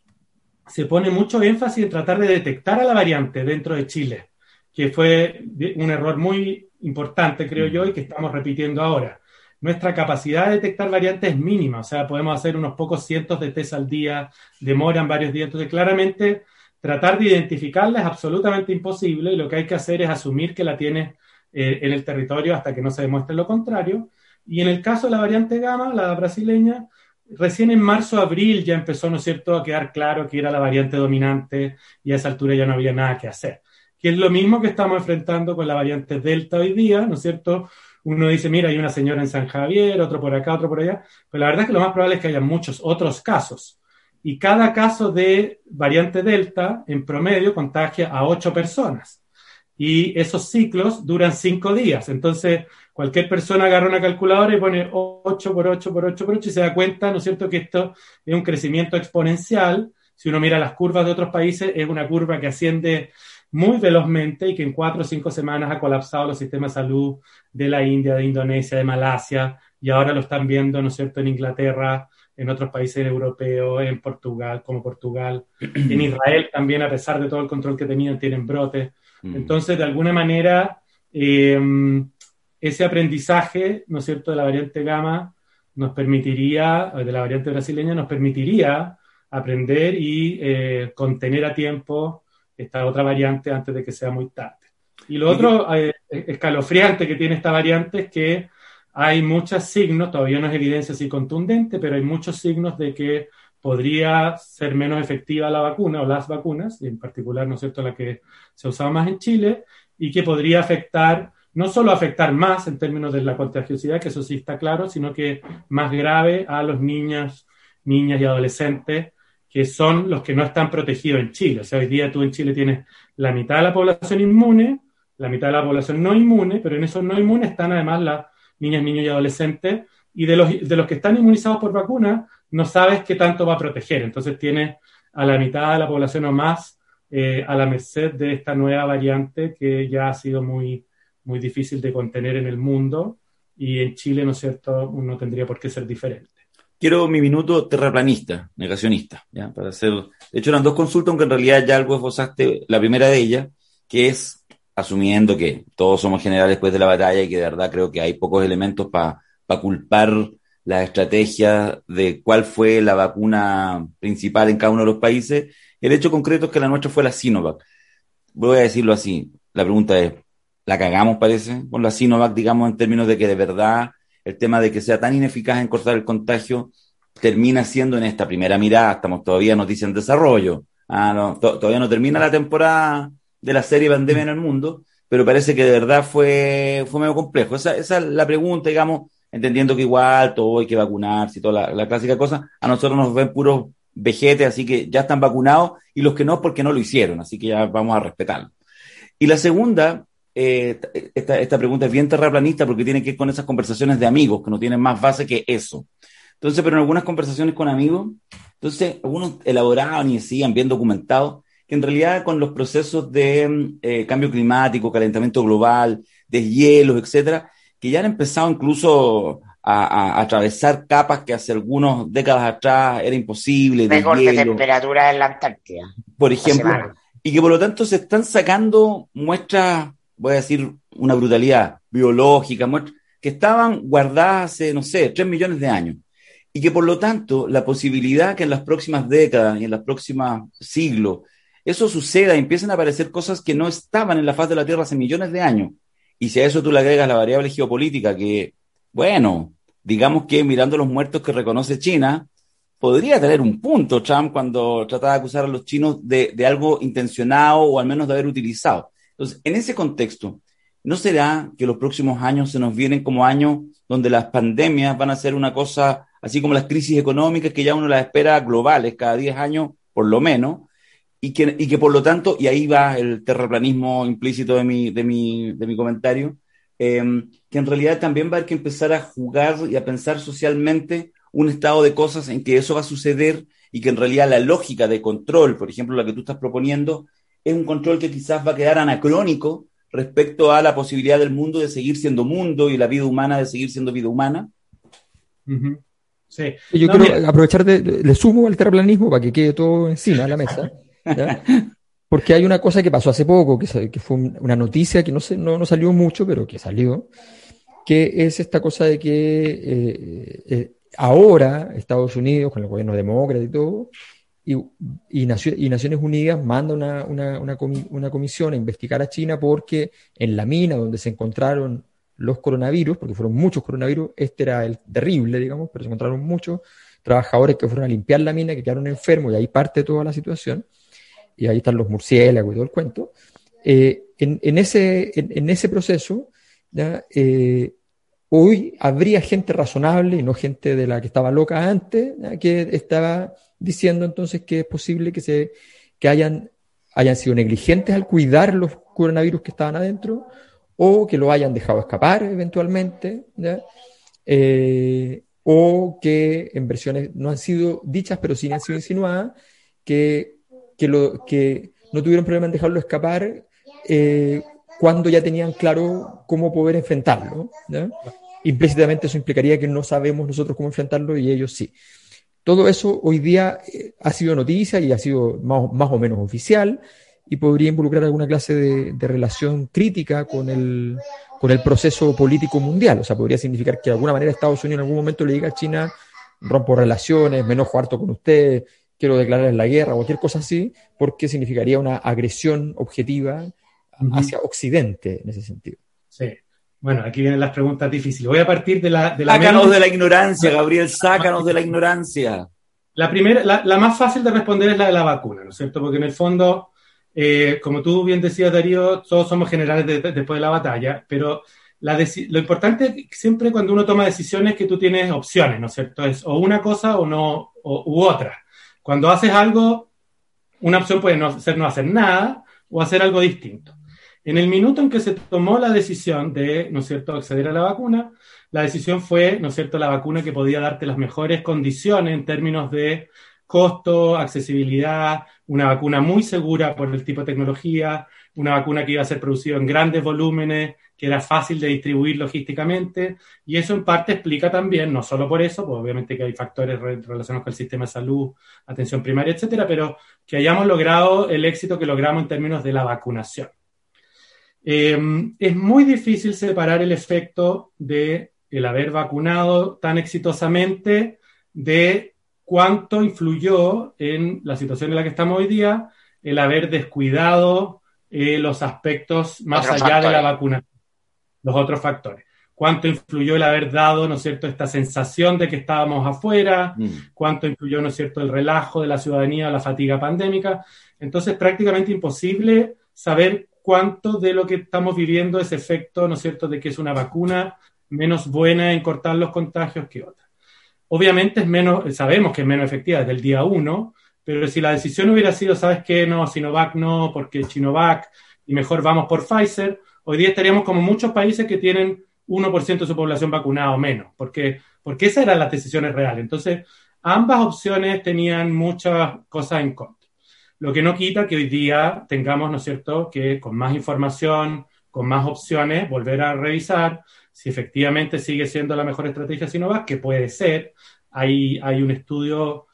se pone mucho énfasis en tratar de detectar a la variante dentro de Chile, que fue un error muy importante, creo yo, y que estamos repitiendo ahora. Nuestra capacidad de detectar variantes es mínima, o sea, podemos hacer unos pocos cientos de test al día, demoran varios días, entonces claramente tratar de identificarla es absolutamente imposible y lo que hay que hacer es asumir que la tiene eh, en el territorio hasta que no se demuestre lo contrario. Y en el caso de la variante gamma, la brasileña, recién en marzo, abril ya empezó, ¿no es cierto?, a quedar claro que era la variante dominante y a esa altura ya no había nada que hacer que es lo mismo que estamos enfrentando con la variante Delta hoy día, ¿no es cierto? Uno dice, mira, hay una señora en San Javier, otro por acá, otro por allá, pero la verdad es que lo más probable es que haya muchos otros casos. Y cada caso de variante Delta, en promedio, contagia a ocho personas. Y esos ciclos duran cinco días. Entonces, cualquier persona agarra una calculadora y pone 8 por 8 por 8 por 8 y se da cuenta, ¿no es cierto?, que esto es un crecimiento exponencial. Si uno mira las curvas de otros países, es una curva que asciende muy velozmente y que en cuatro o cinco semanas ha colapsado los sistemas de salud de la India, de Indonesia, de Malasia, y ahora lo están viendo, ¿no es cierto?, en Inglaterra, en otros países europeos, en Portugal, como Portugal, <clears throat> en Israel también, a pesar de todo el control que tenían, tienen brotes. Mm. Entonces, de alguna manera, em, ese aprendizaje, ¿no es cierto?, de la variante gamma nos permitiría, de la variante brasileña, nos permitiría aprender y eh, contener a tiempo esta otra variante antes de que sea muy tarde. Y lo otro eh, escalofriante que tiene esta variante es que hay muchos signos, todavía no es evidencia así contundente, pero hay muchos signos de que podría ser menos efectiva la vacuna o las vacunas, y en particular, ¿no es cierto?, la que se usaba más en Chile, y que podría afectar, no solo afectar más en términos de la contagiosidad, que eso sí está claro, sino que más grave a los niños, niñas y adolescentes que son los que no están protegidos en Chile. O sea, hoy día tú en Chile tienes la mitad de la población inmune, la mitad de la población no inmune, pero en esos no inmunes están además las niñas, niños y adolescentes, y de los, de los que están inmunizados por vacuna, no sabes qué tanto va a proteger. Entonces tienes a la mitad de la población o más eh, a la merced de esta nueva variante que ya ha sido muy, muy difícil de contener en el mundo, y en Chile, ¿no es cierto?, no tendría por qué ser diferente quiero mi minuto terraplanista, negacionista, ¿ya? Para hacer, de hecho eran dos consultas, aunque en realidad ya algo esbozaste la primera de ellas, que es asumiendo que todos somos generales después de la batalla y que de verdad creo que hay pocos elementos para culpar la estrategia de cuál fue la vacuna principal en cada uno de los países. El hecho concreto es que la nuestra fue la Sinovac. Voy a decirlo así. La pregunta es, ¿la cagamos, parece, con la Sinovac, digamos, en términos de que de verdad el tema de que sea tan ineficaz en cortar el contagio termina siendo en esta primera mirada, estamos todavía noticias en desarrollo, ah, todavía no termina la temporada de la serie Pandemia en el mundo, pero parece que de verdad fue, fue medio complejo. Esa, esa es la pregunta, digamos, entendiendo que igual todo hay que vacunarse y toda la, clásica cosa, a nosotros nos ven puros vejetes, así que ya están vacunados, y los que no, porque no lo hicieron, así que ya vamos a respetarlo. Y la segunda, eh, esta, esta pregunta es bien terraplanista porque tiene que ver con esas conversaciones de amigos, que no tienen más base que eso. Entonces, pero en algunas conversaciones con amigos, entonces algunos elaboraban y decían, bien documentados, que en realidad con los procesos de eh, cambio climático, calentamiento global, deshielos, etcétera, que ya han empezado incluso a, atravesar capas que hace algunas décadas atrás era imposible. De, de temperatura en la Antártida. Por ejemplo. Y que por lo tanto se están sacando muestras, voy a decir una brutalidad, biológica, que estaban guardadas hace, no sé, tres millones de años. Y que por lo tanto la posibilidad que en las próximas décadas y en los próximos siglos eso suceda y empiecen a aparecer cosas que no estaban en la faz de la Tierra hace millones de años. Y si a eso tú le agregas la variable geopolítica, que, bueno, digamos que mirando los muertos que reconoce China, podría tener un punto Trump cuando trataba de acusar a los chinos de, de algo intencionado o al menos de haber utilizado. Entonces, en ese contexto, ¿no será que los próximos años se nos vienen como años donde las pandemias van a ser una cosa, así como las crisis económicas que ya uno las espera globales cada 10 años, por lo menos, y que, y que por lo tanto, y ahí va el terraplanismo implícito de mi, de mi, de mi comentario, em, que en realidad también va a haber que empezar a jugar y a pensar socialmente un estado de cosas en que eso va a suceder y que en realidad la lógica de control, por ejemplo, la que tú estás proponiendo, es un control que quizás va a quedar anacrónico respecto a la posibilidad del mundo de seguir siendo mundo y la vida humana de seguir siendo vida humana. Sí. Yo quiero aprovechar de, le sumo al terraplanismo para que quede todo encima de la mesa. <laughs> Porque hay una cosa que pasó hace poco, que, que fue una noticia que no, se, no, no, salió mucho, pero que salió, que es esta cosa de que eh, eh, ahora Estados Unidos, con el gobierno demócrata y todo, y, y, Naciones Unidas manda una, una, una, comisión a investigar a China porque en la mina donde se encontraron los coronavirus, porque fueron muchos coronavirus, este era el terrible, digamos, pero se encontraron muchos trabajadores que fueron a limpiar la mina, que quedaron enfermos, y ahí parte toda la situación y ahí están los murciélagos y todo el cuento. Eh, en, ese, en, ese proceso, eh, hoy habría gente razonable y no gente de la que estaba loca antes, que estaba diciendo entonces que es posible que, se, que hayan, hayan sido negligentes al cuidar los coronavirus que estaban adentro o que lo hayan dejado escapar eventualmente, eh, o que en versiones no han sido dichas, pero sí han sido insinuadas, que que, lo, que no tuvieron problema en dejarlo escapar eh, cuando ya tenían claro cómo poder enfrentarlo. Implícitamente eso implicaría que no sabemos nosotros cómo enfrentarlo y ellos sí. Todo eso hoy día eh, ha sido noticia y ha sido más, o menos oficial y podría involucrar alguna clase de, de, relación crítica con el, con el proceso político mundial. O sea, podría significar que de alguna manera Estados Unidos en algún momento le diga a China, rompo relaciones, me enojo harto con usted, quiero declarar la guerra, cualquier cosa así, porque significaría una agresión objetiva hacia Occidente en ese sentido. Sí. Bueno, aquí vienen las preguntas difíciles. Voy a partir de la... De la sácanos de la ignorancia, Gabriel, sácanos de la ignorancia. La primera, la, más fácil de responder es la de la vacuna, ¿no es cierto? Porque en el fondo, eh, como tú bien decías, Darío, todos somos generales después de la batalla, pero lo importante siempre cuando uno toma decisiones es que tú tienes opciones, ¿no es cierto? Es o una cosa o no, o, u otra. Cuando haces algo, una opción puede no ser no hacer nada o hacer algo distinto. En el minuto en que se tomó la decisión de, ¿no es cierto?, acceder a la vacuna, la decisión fue, ¿no es cierto?, la vacuna que podía darte las mejores condiciones en términos de costo, accesibilidad, una vacuna muy segura por el tipo de tecnología, una vacuna que iba a ser producida en grandes volúmenes, que era fácil de distribuir logísticamente, y eso en parte explica también, no solo por eso, pues obviamente que hay factores relacionados con el sistema de salud, atención primaria, etcétera, pero que hayamos logrado el éxito que logramos en términos de la vacunación. Em, es muy difícil separar el efecto de el haber vacunado tan exitosamente de cuánto influyó en la situación en la que estamos hoy día el haber descuidado eh, los aspectos más allá de la vacunación los otros factores. Cuánto influyó el haber dado, ¿no es cierto?, esta sensación de que estábamos afuera, mm. cuánto influyó, ¿no es cierto?, el relajo de la ciudadanía, la fatiga pandémica. Entonces, prácticamente imposible saber cuánto de lo que estamos viviendo es efecto, ¿no es cierto?, de que es una vacuna menos buena en cortar los contagios que otra. Obviamente es menos, sabemos que es menos efectiva desde el día uno, pero si la decisión hubiera sido, ¿sabes qué? No, Sinovac no, porque Chinovac y mejor vamos por Pfizer, hoy día estaríamos como muchos países que tienen 1% de su población vacunada o menos, porque, porque esas eran las decisiones reales. Entonces, ambas opciones tenían muchas cosas en contra. Lo que no quita que hoy día tengamos, ¿no es cierto?, que con más información, con más opciones, volver a revisar si efectivamente sigue siendo la mejor estrategia Sinovac, que puede ser. Hay, hay un estudio,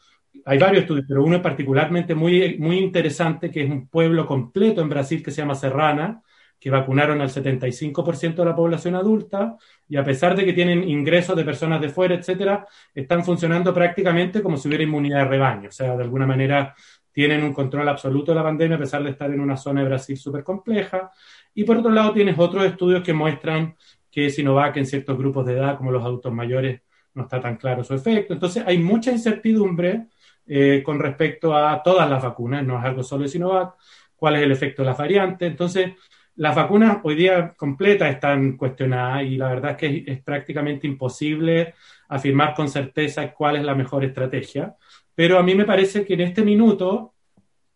hay varios estudios, pero uno particularmente muy, muy interesante, que es un pueblo completo en Brasil que se llama Serrana, que vacunaron al 75% de la población adulta y a pesar de que tienen ingresos de personas de fuera, etcétera, están funcionando prácticamente como si hubiera inmunidad de rebaño. O sea, de alguna manera tienen un control absoluto de la pandemia a pesar de estar en una zona de Brasil súper compleja. Y por otro lado, tienes otros estudios que muestran que Sinovac en ciertos grupos de edad, como los adultos mayores, no está tan claro su efecto. Entonces, hay mucha incertidumbre eh, con respecto a todas las vacunas, no es algo solo de Sinovac, cuál es el efecto de las variantes. Entonces, las vacunas hoy día completas están cuestionadas y la verdad es que es, prácticamente imposible afirmar con certeza cuál es la mejor estrategia. Pero a mí me parece que en este minuto,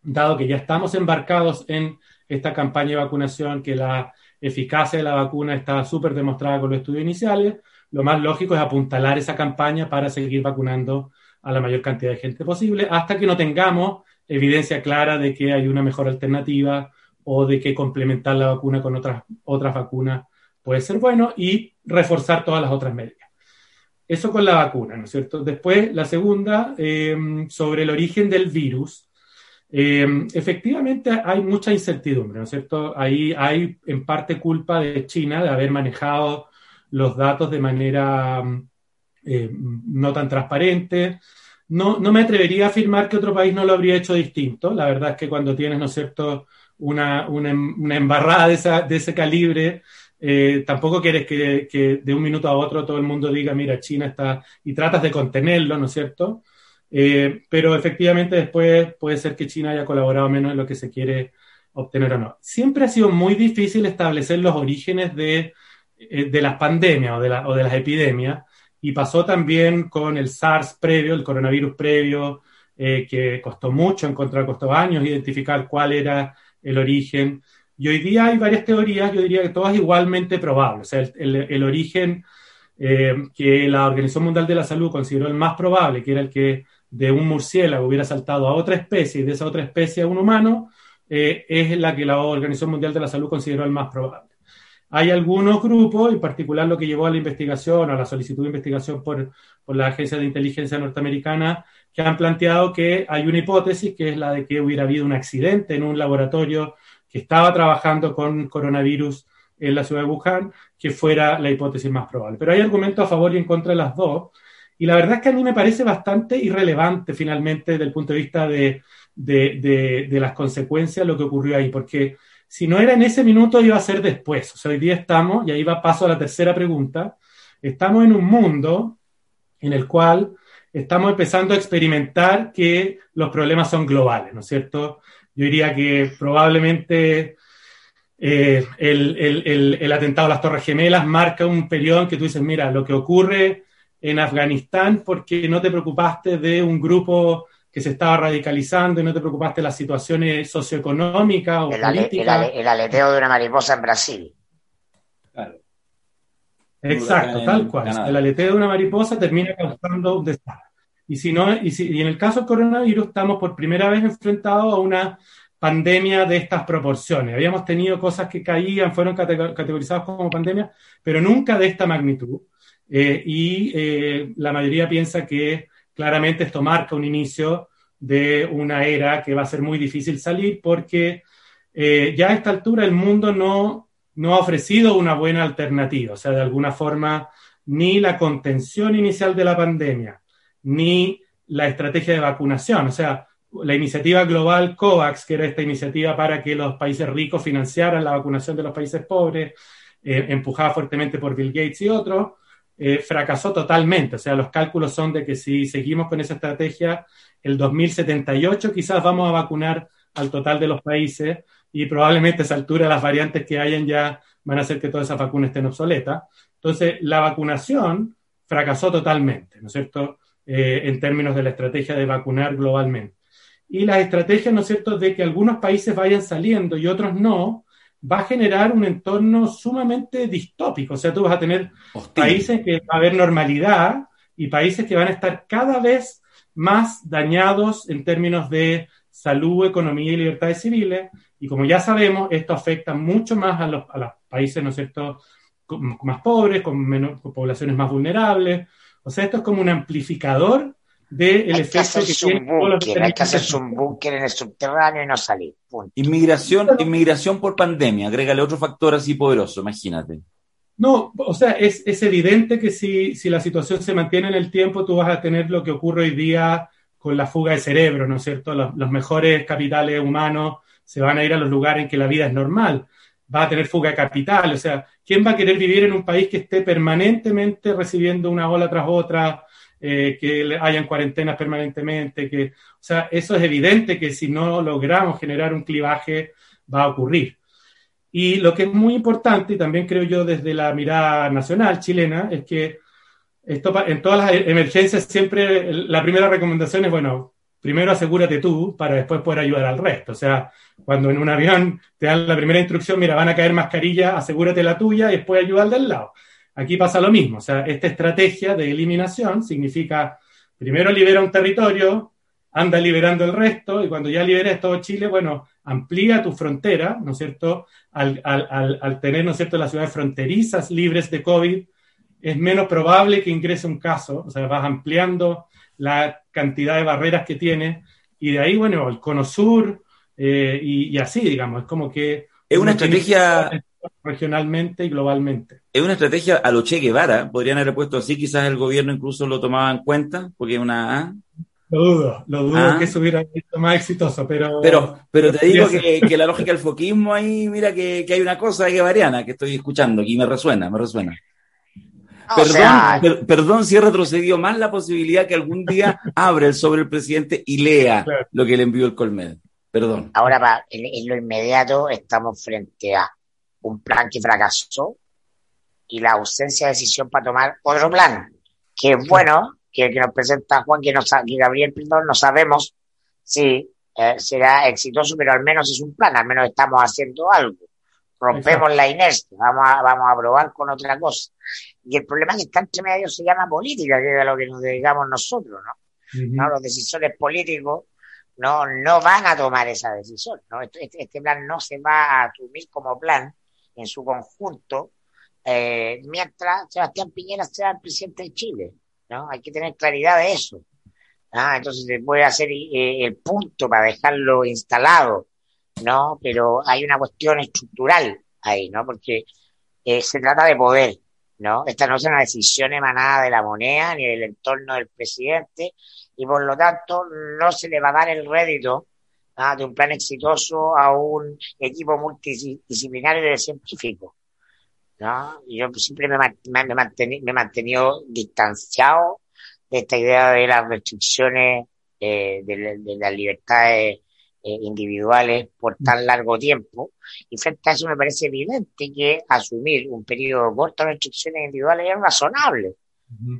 dado que ya estamos embarcados en esta campaña de vacunación, que la eficacia de la vacuna está súper demostrada con los estudios iniciales, lo más lógico es apuntalar esa campaña para seguir vacunando a la mayor cantidad de gente posible hasta que no tengamos evidencia clara de que hay una mejor alternativa o de que complementar la vacuna con otras, otras vacunas puede ser bueno y reforzar todas las otras medidas. Eso con la vacuna, ¿no es cierto? Después, la segunda, em, sobre el origen del virus. Em, efectivamente, hay mucha incertidumbre, ¿no es cierto? Ahí hay en parte culpa de China de haber manejado los datos de manera em, no tan transparente. No, no me atrevería a afirmar que otro país no lo habría hecho distinto. La verdad es que cuando tienes, ¿no es cierto?, una, una, embarrada de, esa, de ese calibre, eh, tampoco quieres que, de un minuto a otro todo el mundo diga, mira, China está, y tratas de contenerlo, ¿no es cierto? Eh, pero efectivamente después puede ser que China haya colaborado menos en lo que se quiere obtener o no. Siempre ha sido muy difícil establecer los orígenes de, eh, de las pandemias o de, o de las epidemias, y pasó también con el SARS previo, el coronavirus previo, que costó mucho encontrar, costó años identificar cuál era el origen. Y hoy día hay varias teorías, yo diría que todas igualmente probables. O sea, el, origen eh, que la Organización Mundial de la Salud consideró el más probable, que era el que de un murciélago hubiera saltado a otra especie y de esa otra especie a un humano, eh, es la que la Organización Mundial de la Salud consideró el más probable. Hay algunos grupos, en particular lo que llevó a la investigación, a la solicitud de investigación por, por la Agencia de Inteligencia Norteamericana, que han planteado que hay una hipótesis, que es la de que hubiera habido un accidente en un laboratorio que estaba trabajando con coronavirus en la ciudad de Wuhan, que fuera la hipótesis más probable. Pero hay argumentos a favor y en contra de las dos. Y la verdad es que a mí me parece bastante irrelevante finalmente desde el punto de vista de, de, de, las consecuencias lo que ocurrió ahí, porque si no era en ese minuto iba a ser después. O sea, hoy día estamos, y ahí va paso a la tercera pregunta, estamos en un mundo en el cual estamos empezando a experimentar que los problemas son globales, ¿no es cierto? Yo diría que probablemente eh, el, atentado a las Torres Gemelas marca un periodo en que tú dices, mira, lo que ocurre en Afganistán porque no te preocupaste de un grupo que se estaba radicalizando y no te preocupaste de las situaciones socioeconómicas o el, políticas. el, aleteo de una mariposa en Brasil. Exacto, tal cual. El aleteo de una mariposa termina causando un desastre. Y, si no, y, si, y en el caso del coronavirus estamos por primera vez enfrentados a una pandemia de estas proporciones. Habíamos tenido cosas que caían, fueron categorizadas como pandemia, pero nunca de esta magnitud. Eh, y eh, la mayoría piensa que claramente esto marca un inicio de una era que va a ser muy difícil salir porque eh, ya a esta altura el mundo no no ha ofrecido una buena alternativa. O sea, de alguna forma, ni la contención inicial de la pandemia, ni la estrategia de vacunación. O sea, la iniciativa global COVAX, que era esta iniciativa para que los países ricos financiaran la vacunación de los países pobres, eh, empujada fuertemente por Bill Gates y otros, eh, fracasó totalmente. O sea, los cálculos son de que si seguimos con esa estrategia, el 2078 quizás vamos a vacunar al total de los países y probablemente a esa altura las variantes que hayan ya van a hacer que todas esas vacunas estén obsoletas. Entonces, la vacunación fracasó totalmente, ¿no es cierto?, eh, en términos de la estrategia de vacunar globalmente. Y las estrategias, ¿no es cierto?, de que algunos países vayan saliendo y otros no, va a generar un entorno sumamente distópico. O sea, tú vas a tener países que va a haber normalidad y países que van a estar cada vez más dañados en términos de salud, economía y libertades civiles. Y como ya sabemos, esto afecta mucho más a los, países, ¿no es cierto?, más pobres, con, menos, poblaciones más vulnerables. O sea, esto es como un amplificador del efecto que, tiene Hay que hacerse un búnker en el subterráneo y no salir. Inmigración, inmigración por pandemia, agrégale otro factor así poderoso, imagínate. No, o sea, es, es evidente que si, si, la situación se mantiene en el tiempo, tú vas a tener lo que ocurre hoy día con la fuga de cerebro, ¿no es cierto? Los, mejores capitales humanos se van a ir a los lugares en que la vida es normal. Va a tener fuga de capital, o sea, ¿quién va a querer vivir en un país que esté permanentemente recibiendo una ola tras otra, eh, que hayan cuarentenas permanentemente? Que, o sea, eso es evidente que si no logramos generar un clivaje, va a ocurrir. Y lo que es muy importante, y también creo yo desde la mirada nacional chilena, es que esto, en todas las emergencias siempre la primera recomendación es, bueno, primero asegúrate tú para después poder ayudar al resto. O sea, cuando en un avión te dan la primera instrucción, mira, van a caer mascarillas, asegúrate la tuya y después ayuda al del lado. Aquí pasa lo mismo. O sea, esta estrategia de eliminación significa, primero libera un territorio, anda liberando el resto y cuando ya liberes todo Chile, bueno, amplía tu frontera, ¿no es cierto? Al, al, al tener, ¿no es cierto?, las ciudades fronterizas libres de COVID, es menos probable que ingrese un caso, o sea, vas ampliando la cantidad de barreras que tiene y de ahí, bueno, el cono sur eh, y, así, digamos, es como que... Es una estrategia... Regionalmente y globalmente. Es una estrategia a lo Che Guevara, podrían haber puesto así, quizás el gobierno incluso lo tomaba en cuenta, porque es una... ¿ah? Lo dudo, lo dudo ah. que eso hubiera sido más exitoso, pero... Pero, pero te digo que, la lógica del foquismo ahí, mira que, que hay una cosa guevariana que estoy escuchando aquí, me resuena, me resuena perdón, perdón si he retrocedido más la posibilidad que algún día <laughs> abra el sobre el presidente y lea lo que le envió el Colmed. Perdón. Ahora, en, lo inmediato, estamos frente a un plan que fracasó y la ausencia de decisión para tomar otro plan, que es bueno, que, que nos presenta Juan, que, nos, que Gabriel, perdón, no sabemos si eh, será exitoso, pero al menos es un plan, al menos estamos haciendo algo rompemos la inercia, vamos a, vamos a probar con otra cosa. Y el problema que está entre medio se llama política, que es a lo que nos dedicamos nosotros, ¿no? Los decisores políticos no, no van a tomar esa decisión, ¿no? Este, este, este, plan no se va a asumir como plan en su conjunto eh, mientras Sebastián Piñera sea el presidente de Chile, ¿no? Hay que tener claridad de eso. Ah, entonces se puede hacer eh, el punto para dejarlo instalado ¿no? Pero hay una cuestión estructural ahí, ¿no? Porque eh, se trata de poder, ¿no? Esta no es una decisión emanada de la moneda ni del entorno del presidente y por lo tanto no se le va a dar el rédito ¿ah? de un plan exitoso a un equipo multidisciplinario de científicos. ¿no? Yo siempre me, me, he mantenido distanciado de esta idea de las restricciones eh, de, de las libertades eh, individuales por mm. tan largo tiempo. Y frente a eso me parece evidente que asumir un periodo corto de restricciones individuales es razonable.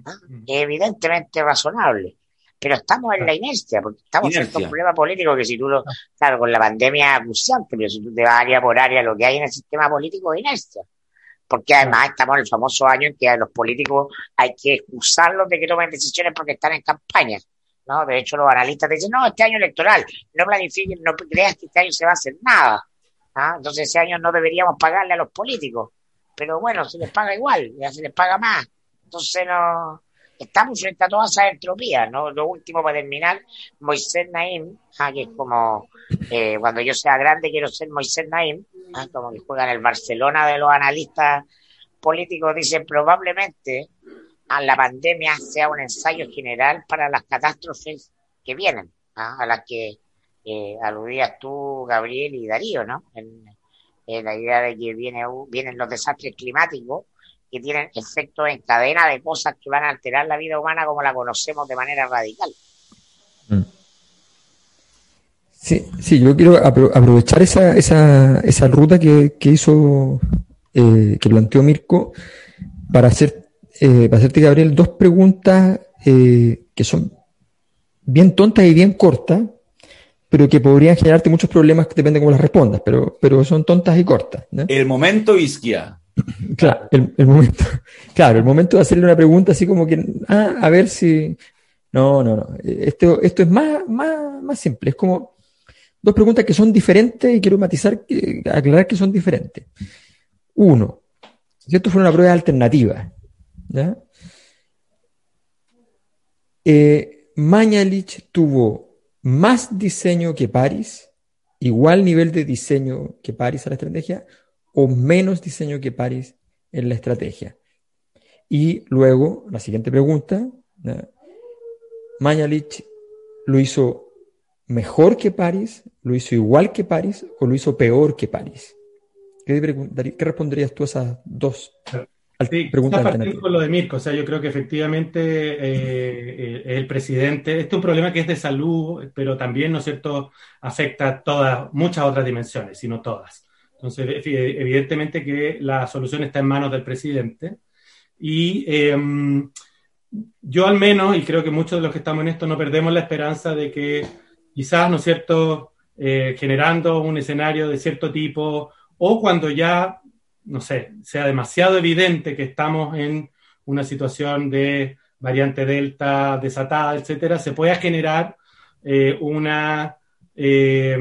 ¿ah? Es evidentemente razonable. Pero estamos en la inercia, porque estamos en un problema político que si tú lo, claro, con la pandemia acuciante, pero si tú te vas área por área, lo que hay en el sistema político es inercia. Porque además estamos en el famoso año en que a los políticos hay que excusarlos de que tomen decisiones porque están en campaña. ¿No? De hecho, los analistas dicen, no, este año electoral, no planifiquen, no creas que este año se va a hacer nada. ¿ah? Entonces, ese año no deberíamos pagarle a los políticos. Pero bueno, se les paga igual, ya se les paga más. Entonces, no, estamos frente a toda esa entropía, ¿no? Lo último para terminar, Moisés Naim, ¿ah? que es como, eh, cuando yo sea grande quiero ser Moisés Naim, ¿ah? como que juega en el Barcelona de los analistas políticos, dice probablemente a la pandemia sea un ensayo general para las catástrofes que vienen, ¿ah? a las que eh, aludías tú, Gabriel y Darío, ¿no? En, la idea de que viene, vienen los desastres climáticos que tienen efectos en cadena de cosas que van a alterar la vida humana como la conocemos de manera radical. Mm. Sí, sí, yo quiero aprovechar esa, esa, esa ruta que, que hizo, eh, que planteó Mirko para, hacer, para hacerte, Gabriel, dos preguntas que son bien tontas y bien cortas, pero que podrían generarte muchos problemas, que depende cómo las respondas, pero, pero son tontas y cortas. El momento Isquia. <laughs> Claro, el, momento, <laughs> claro, el momento de hacerle una pregunta así como que, ah, a ver si... No, no, no. Esto, esto es más, más, más simple. Es como dos preguntas que son diferentes y quiero matizar, aclarar que son diferentes. Uno, si esto fuera una prueba alternativa, Eh, Mañalich tuvo más diseño que Paris, igual nivel de diseño que Paris a la estrategia, o menos diseño que Paris en la estrategia. Y luego, la siguiente pregunta, Mañalich lo hizo mejor que Paris, lo hizo igual que Paris o lo hizo peor que Paris. ¿Qué, qué responderías tú a esas dos Sí, con lo de Mirko, o sea, yo creo que efectivamente eh, el presidente, este es un problema que es de salud, pero también, ¿no es cierto?, afecta todas, muchas otras dimensiones, sino todas. Entonces, evidentemente que la solución está en manos del presidente. Y em, yo al menos, y creo que muchos de los que estamos en esto, no perdemos la esperanza de que quizás, ¿no es cierto?, eh, generando un escenario de cierto tipo, o cuando ya no sé, sea demasiado evidente que estamos en una situación de variante Delta desatada, etcétera, se pueda generar eh, una eh,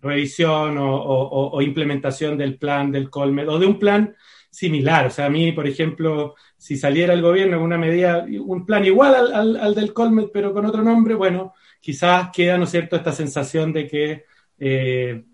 revisión o, implementación del plan del Colmed o de un plan similar. O sea, a mí, por ejemplo, si saliera el gobierno con una medida, un plan igual al, del Colmed, pero con otro nombre, bueno, quizás queda, ¿no es cierto?, esta sensación de que eh,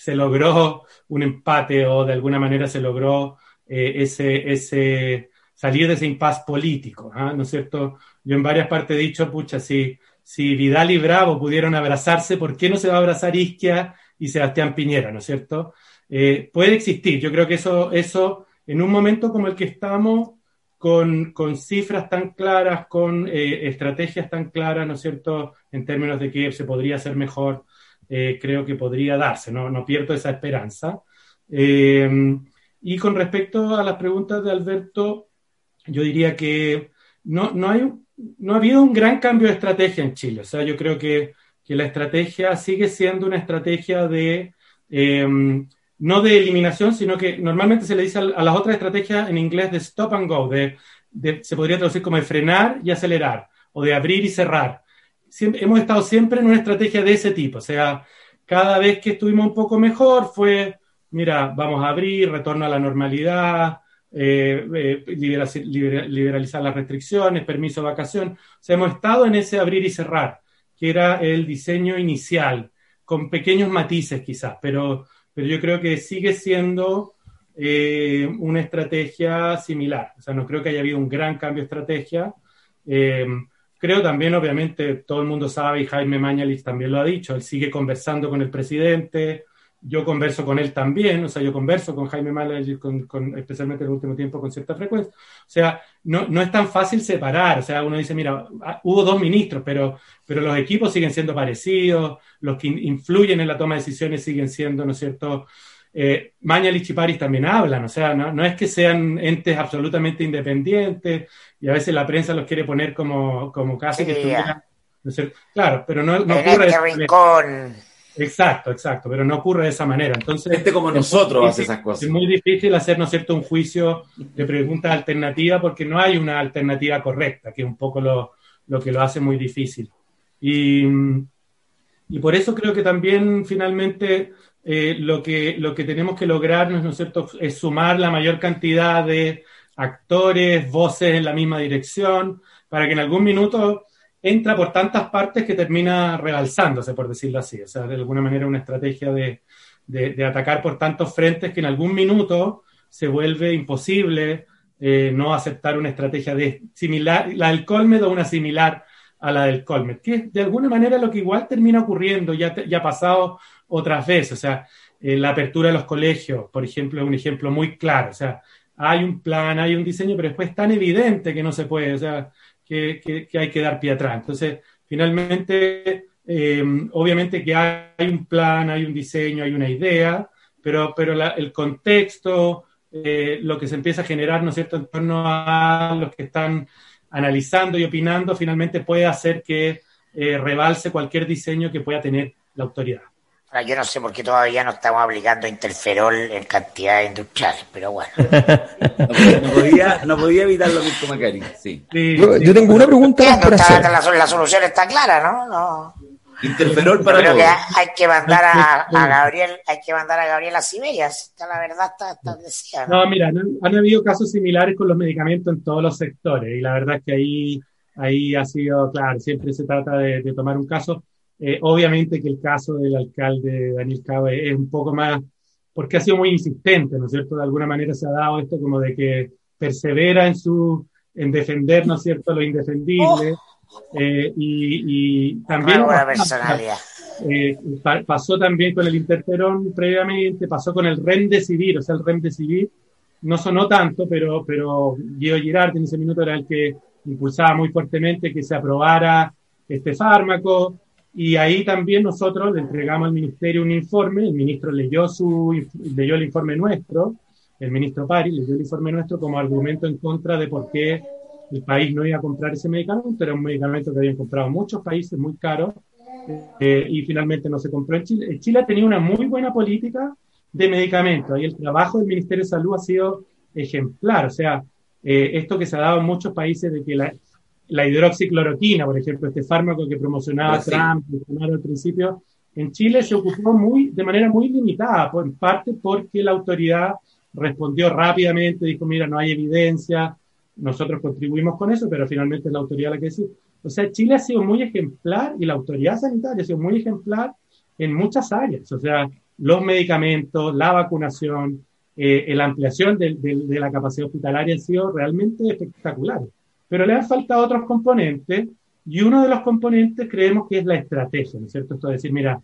se logró un empate o de alguna manera se logró eh, ese, ese, salir de ese impasse político, ¿ah? ¿no es cierto? Yo en varias partes he dicho, pucha, si, si Vidal y Bravo pudieron abrazarse, ¿por qué no se va a abrazar Isquia y Sebastián Piñera, ¿no es cierto? Eh, puede existir, yo creo que eso, eso, en un momento como el que estamos, con, con cifras tan claras, con eh, estrategias tan claras, ¿no es cierto?, en términos de que se podría hacer mejor, eh, creo que podría darse, no, no pierdo esa esperanza. Eh, y con respecto a las preguntas de Alberto, yo diría que no, no, hay, no ha habido un gran cambio de estrategia en Chile. O sea, yo creo que, que la estrategia sigue siendo una estrategia de, eh, no de eliminación, sino que normalmente se le dice a, las otras estrategias en inglés de stop and go, de, se podría traducir como de frenar y acelerar, o de abrir y cerrar hemos estado siempre en una estrategia de ese tipo. O sea, cada vez que estuvimos un poco mejor fue, mira, vamos a abrir, retorno a la normalidad, eh, eh, liberalizar las restricciones, permiso de vacación. O sea, hemos estado en ese abrir y cerrar, que era el diseño inicial, con pequeños matices quizás, pero, pero yo creo que sigue siendo eh, una estrategia similar. O sea, no creo que haya habido un gran cambio de estrategia. Creo también, obviamente, todo el mundo sabe, y Jaime Mañalich también lo ha dicho, él sigue conversando con el presidente, yo converso con él también, o sea, yo converso con Jaime Mañalich, con, especialmente en el último tiempo, con cierta frecuencia. O sea, no, no, es tan fácil separar, o sea, uno dice, mira, ah, hubo dos ministros, pero, pero los equipos siguen siendo parecidos, los que influyen en la toma de decisiones siguen siendo, ¿no es cierto?, eh, Mañalich y París también hablan, o sea, no, no, es que sean entes absolutamente independientes y a veces la prensa los quiere poner como, como casi que estuvieran... Claro, pero no, no ocurre... Este exacto, exacto, pero no ocurre de esa manera. Entonces, Gente como nosotros hace esas cosas. Es muy difícil hacer, ¿no cierto?, un juicio de preguntas alternativas porque no hay una alternativa correcta, que es un poco lo, lo que lo hace muy difícil. Y, y por eso creo que también finalmente eh, lo, que, lo que tenemos que lograr, ¿no es cierto?, es sumar la mayor cantidad de actores, voces en la misma dirección, para que en algún minuto entra por tantas partes que termina rebalsándose, por decirlo así. O sea, de alguna manera una estrategia de, de, atacar por tantos frentes que en algún minuto se vuelve imposible eh, no aceptar una estrategia de similar, la del Colmed o una similar a la del Colmed, que de alguna manera lo que igual termina ocurriendo, ya, ya ha pasado otras veces, o sea, eh, la apertura de los colegios, por ejemplo, es un ejemplo muy claro, o sea, hay un plan, hay un diseño, pero después es tan evidente que no se puede, o sea, que, que, hay que dar pie atrás. Entonces, finalmente, eh, obviamente que hay un plan, hay un diseño, hay una idea, pero, pero el contexto, eh, lo que se empieza a generar, ¿no es cierto?, en torno a los que están analizando y opinando, finalmente puede hacer que eh, rebalse cualquier diseño que pueda tener la autoridad. yo no sé por qué todavía no estamos aplicando interferol en cantidades industriales, pero bueno. <laughs> no, podía, no podía evitarlo mismo Macari, sí. yo, tengo una pregunta para hacer. La, la, solución está clara, ¿no? no. Interferol para creo que hay que mandar a, Gabriel, hay que mandar a Gabriel a Siberia, la verdad está establecida. ¿no? mira, han, habido casos similares con los medicamentos en todos los sectores, y la verdad es que ahí, ahí ha sido, claro, siempre se trata de, tomar un caso. Eh, obviamente que el caso del alcalde Daniel Cabo es, un poco más, porque ha sido muy insistente, ¿no es cierto? De alguna manera se ha dado esto como de que persevera en su, en defender, ¿no es cierto?, lo indefendible. Oh. Eh, y, también eh, pasó también con el interferón previamente, pasó con el remdesivir, o sea, el remdesivir no sonó tanto, pero, pero Guido Girard en ese minuto era el que impulsaba muy fuertemente que se aprobara este fármaco, y ahí también nosotros le entregamos al ministerio un informe, el ministro leyó, su, leyó el informe nuestro, el ministro Pari leyó el informe nuestro como argumento en contra de por qué el país no iba a comprar ese medicamento, era un medicamento que habían comprado muchos países muy caros eh, y finalmente no se compró en Chile. Chile tenía una muy buena política de medicamentos y el trabajo del Ministerio de Salud ha sido ejemplar. O sea, eh, esto que se ha dado en muchos países de que la, la hidroxicloroquina, por ejemplo, este fármaco que promocionaba Trump al principio, en Chile se ocupó muy, de manera muy limitada, en parte porque la autoridad respondió rápidamente, dijo, mira, no hay evidencia, nosotros contribuimos con eso, pero finalmente es la autoridad la que decide. O sea, Chile ha sido muy ejemplar y la autoridad sanitaria ha sido muy ejemplar en muchas áreas. O sea, los medicamentos, la vacunación, eh, la ampliación de, la capacidad hospitalaria han sido realmente espectaculares. Pero le han faltado otros componentes y uno de los componentes creemos que es la estrategia, ¿no es cierto? Esto de decir, mira,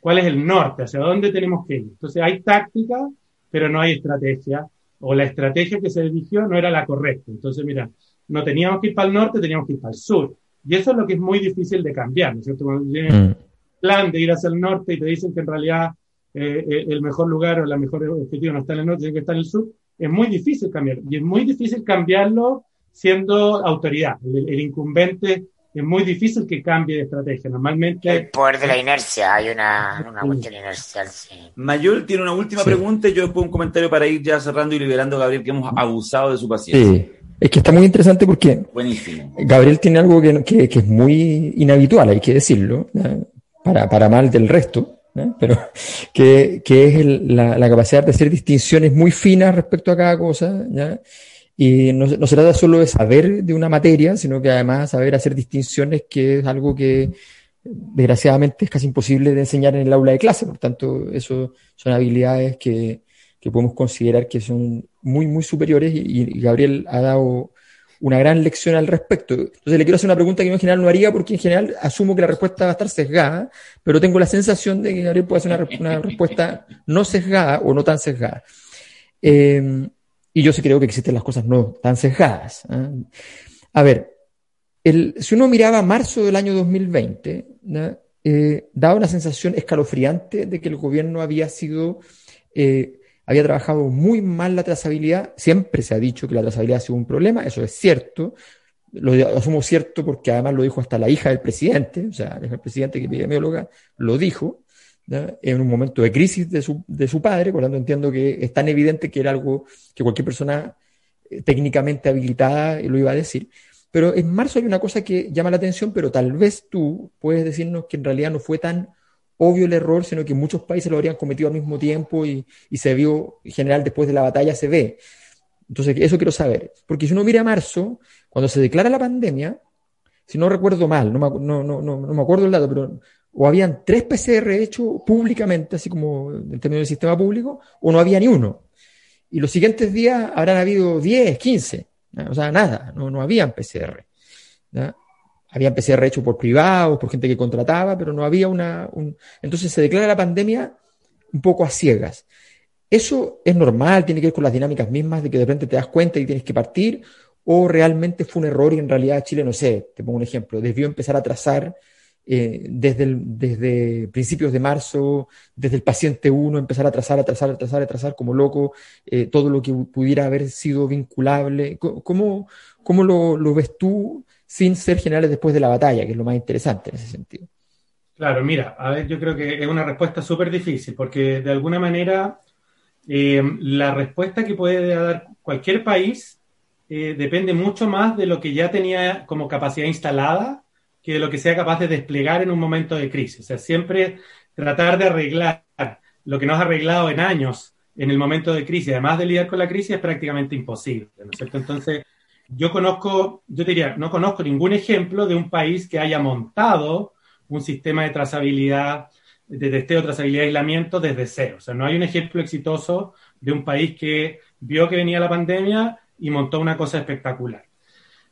¿cuál es el norte? ¿Hacia dónde tenemos que ir? Entonces hay táctica, pero no hay estrategia o la estrategia que se eligió no era la correcta. Entonces, mira, no teníamos que ir para el norte, teníamos que ir para el sur. Y eso es lo que es muy difícil de cambiar, ¿no es cierto? Cuando tienes mm. plan de ir hacia el norte y te dicen que en realidad eh, eh, el mejor lugar o la mejor objetivo no está en el norte, sino que está en el sur, es muy difícil cambiar. Y es muy difícil cambiarlo siendo autoridad. el incumbente es muy difícil que cambie de estrategia. Normalmente. El poder de la inercia, hay una, una cuestión inercial. Mayol tiene una última pregunta y yo después un comentario para ir ya cerrando y liberando a Gabriel, que hemos abusado de su paciencia. Sí. Es que está muy interesante porque Buenísimo. Gabriel tiene algo que, que, que es muy inhabitual, hay que decirlo, para, para mal del resto, pero <laughs> que, que es la, la, capacidad de hacer distinciones muy finas respecto a cada cosa. ¿ya? Y no, no, se trata solo de saber de una materia, sino que además saber hacer distinciones, que es algo que desgraciadamente es casi imposible de enseñar en el aula de clase. Por tanto, eso son habilidades que, que podemos considerar que son muy, muy superiores y, Gabriel ha dado una gran lección al respecto. Entonces le quiero hacer una pregunta que yo en general no haría porque en general asumo que la respuesta va a estar sesgada, pero tengo la sensación de que Gabriel puede hacer una, una respuesta no sesgada o no tan sesgada. Eh, y yo sí creo que existen las cosas no tan cejadas. ¿eh? A ver, el, si uno miraba marzo del año 2020, eh, daba una sensación escalofriante de que el gobierno había sido, eh, había trabajado muy mal la trazabilidad. Siempre se ha dicho que la trazabilidad ha sido un problema, eso es cierto. Lo, asumo cierto porque además lo dijo hasta la hija del presidente, o sea, el presidente que es epidemióloga lo dijo en un momento de crisis de su, de su padre, por entiendo que es tan evidente que era algo que cualquier persona eh, técnicamente habilitada lo iba a decir. Pero en marzo hay una cosa que llama la atención, pero tal vez tú puedes decirnos que en realidad no fue tan obvio el error, sino que muchos países lo habrían cometido al mismo tiempo y, y se vio, en general, después de la batalla se ve. Entonces, eso quiero saber. Porque si uno mira marzo, cuando se declara la pandemia, si no recuerdo mal, no me, no, no, no me acuerdo el dato, pero o habían tres PCR hechos públicamente, así como en términos del sistema público, o no había ni uno. Y los siguientes días habrán habido 10, 15, o sea, nada, no, no habían PCR. Habían PCR hechos por privados, por gente que contrataba, pero no había una... Entonces se declara la pandemia un poco a ciegas. ¿Eso es normal? ¿Tiene que ver con las dinámicas mismas de que de repente te das cuenta y tienes que partir? ¿O realmente fue un error y en realidad Chile, no sé, te pongo un ejemplo, debió empezar a trazar eh, desde, desde principios de marzo, desde el paciente 1, empezar a trazar, a trazar, a trazar, a trazar como loco eh, todo lo que pudiera haber sido vinculable. ¿Cómo, cómo lo, ves tú sin ser generales después de la batalla, que es lo más interesante en ese sentido? Claro, mira, a ver, yo creo que es una respuesta súper difícil, porque de alguna manera eh, la respuesta que puede dar cualquier país depende mucho más de lo que ya tenía como capacidad instalada que lo que sea capaz de desplegar en un momento de crisis. O sea, siempre tratar de arreglar lo que no has arreglado en años en el momento de crisis, además de lidiar con la crisis, es prácticamente imposible, ¿no es cierto? Entonces, yo conozco, yo diría, no conozco ningún ejemplo de un país que haya montado un sistema de trazabilidad, de testeo, trazabilidad y aislamiento desde cero. O sea, no hay un ejemplo exitoso de un país que vio que venía la pandemia y montó una cosa espectacular.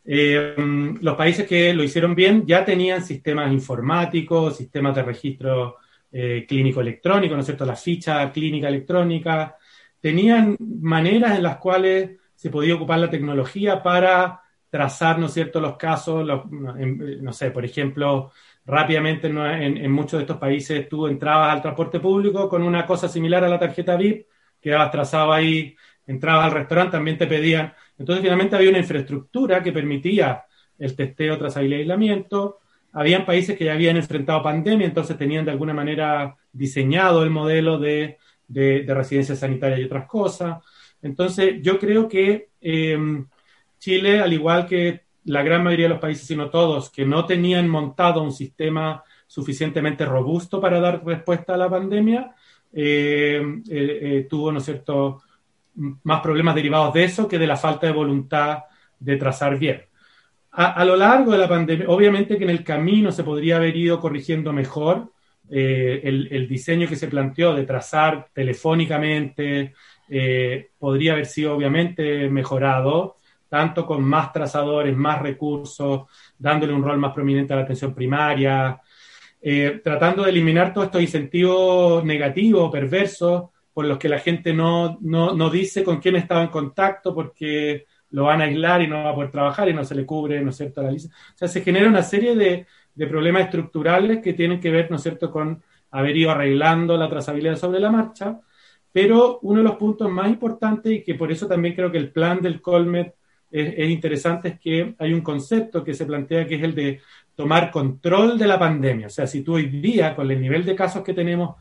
Eh, los países que lo hicieron bien ya tenían sistemas informáticos, sistemas de registro eh, clínico electrónico, ¿no es cierto? La ficha clínica electrónica. Tenían maneras en las cuales se podía ocupar la tecnología para trazar, ¿no es cierto?, los casos, no sé, por ejemplo, rápidamente en, muchos de estos países tú entrabas al transporte público con una cosa similar a la tarjeta VIP, quedabas trazado ahí, entrabas al restaurante, también te pedían entonces, finalmente había una infraestructura que permitía el testeo, trazabilidad aislamiento. Habían países que ya habían enfrentado pandemia, entonces tenían de alguna manera diseñado el modelo de, de, residencia sanitaria y otras cosas. Entonces, yo creo que eh, Chile, al igual que la gran mayoría de los países, sino todos, que no tenían montado un sistema suficientemente robusto para dar respuesta a la pandemia, eh, eh, tuvo, ¿no es cierto?, más problemas derivados de eso que de la falta de voluntad de trazar bien. A, lo largo de la pandemia, obviamente que en el camino se podría haber ido corrigiendo mejor eh, el, diseño que se planteó de trazar telefónicamente, eh, podría haber sido obviamente mejorado, tanto con más trazadores, más recursos, dándole un rol más prominente a la atención primaria, eh, tratando de eliminar todos estos incentivos negativos, perversos, por los que la gente no, no, dice con quién estaba en contacto porque lo van a aislar y no va a poder trabajar y no se le cubre, ¿no es cierto?, la lista. O sea, se genera una serie de, problemas estructurales que tienen que ver, ¿no es cierto?, con haber ido arreglando la trazabilidad sobre la marcha, pero uno de los puntos más importantes y que por eso también creo que el plan del Colmet es, es, interesante es que hay un concepto que se plantea que es el de tomar control de la pandemia. O sea, si tú hoy día, con el nivel de casos que tenemos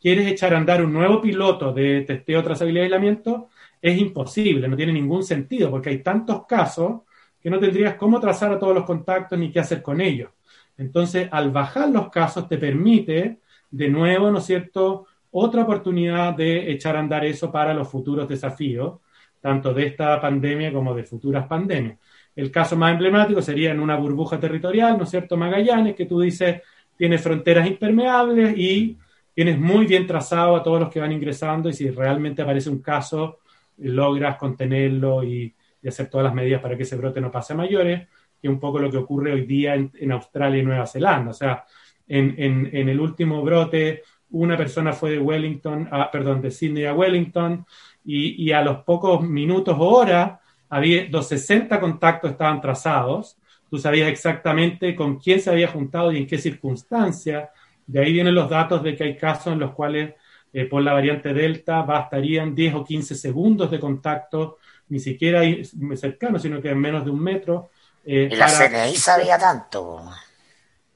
quieres echar a andar un nuevo piloto de testeo, trazabilidad y aislamiento, es imposible, no tiene ningún sentido, porque hay tantos casos que no tendrías cómo trazar a todos los contactos ni qué hacer con ellos. Entonces, al bajar los casos, te permite, de nuevo, ¿no es cierto?, otra oportunidad de echar a andar eso para los futuros desafíos, tanto de esta pandemia como de futuras pandemias. El caso más emblemático sería en una burbuja territorial, ¿no es cierto?, Magallanes, que tú dices tiene fronteras impermeables y tienes muy bien trazado a todos los que van ingresando y si realmente aparece un caso, logras contenerlo y, hacer todas las medidas para que ese brote no pase a mayores, que es un poco lo que ocurre hoy día en, Australia y Nueva Zelanda. O sea, en, el último brote, una persona fue de Wellington, perdón, de Sydney a Wellington, y, y, a los pocos minutos o horas, había, los 60 contactos estaban trazados, tú sabías exactamente con quién se había juntado y en qué circunstancia, de ahí vienen los datos de que hay casos en los cuales eh, por la variante Delta bastarían 10 o 15 segundos de contacto, ni siquiera cercano, sino que en menos de un metro. Eh, la CNI sabía tanto.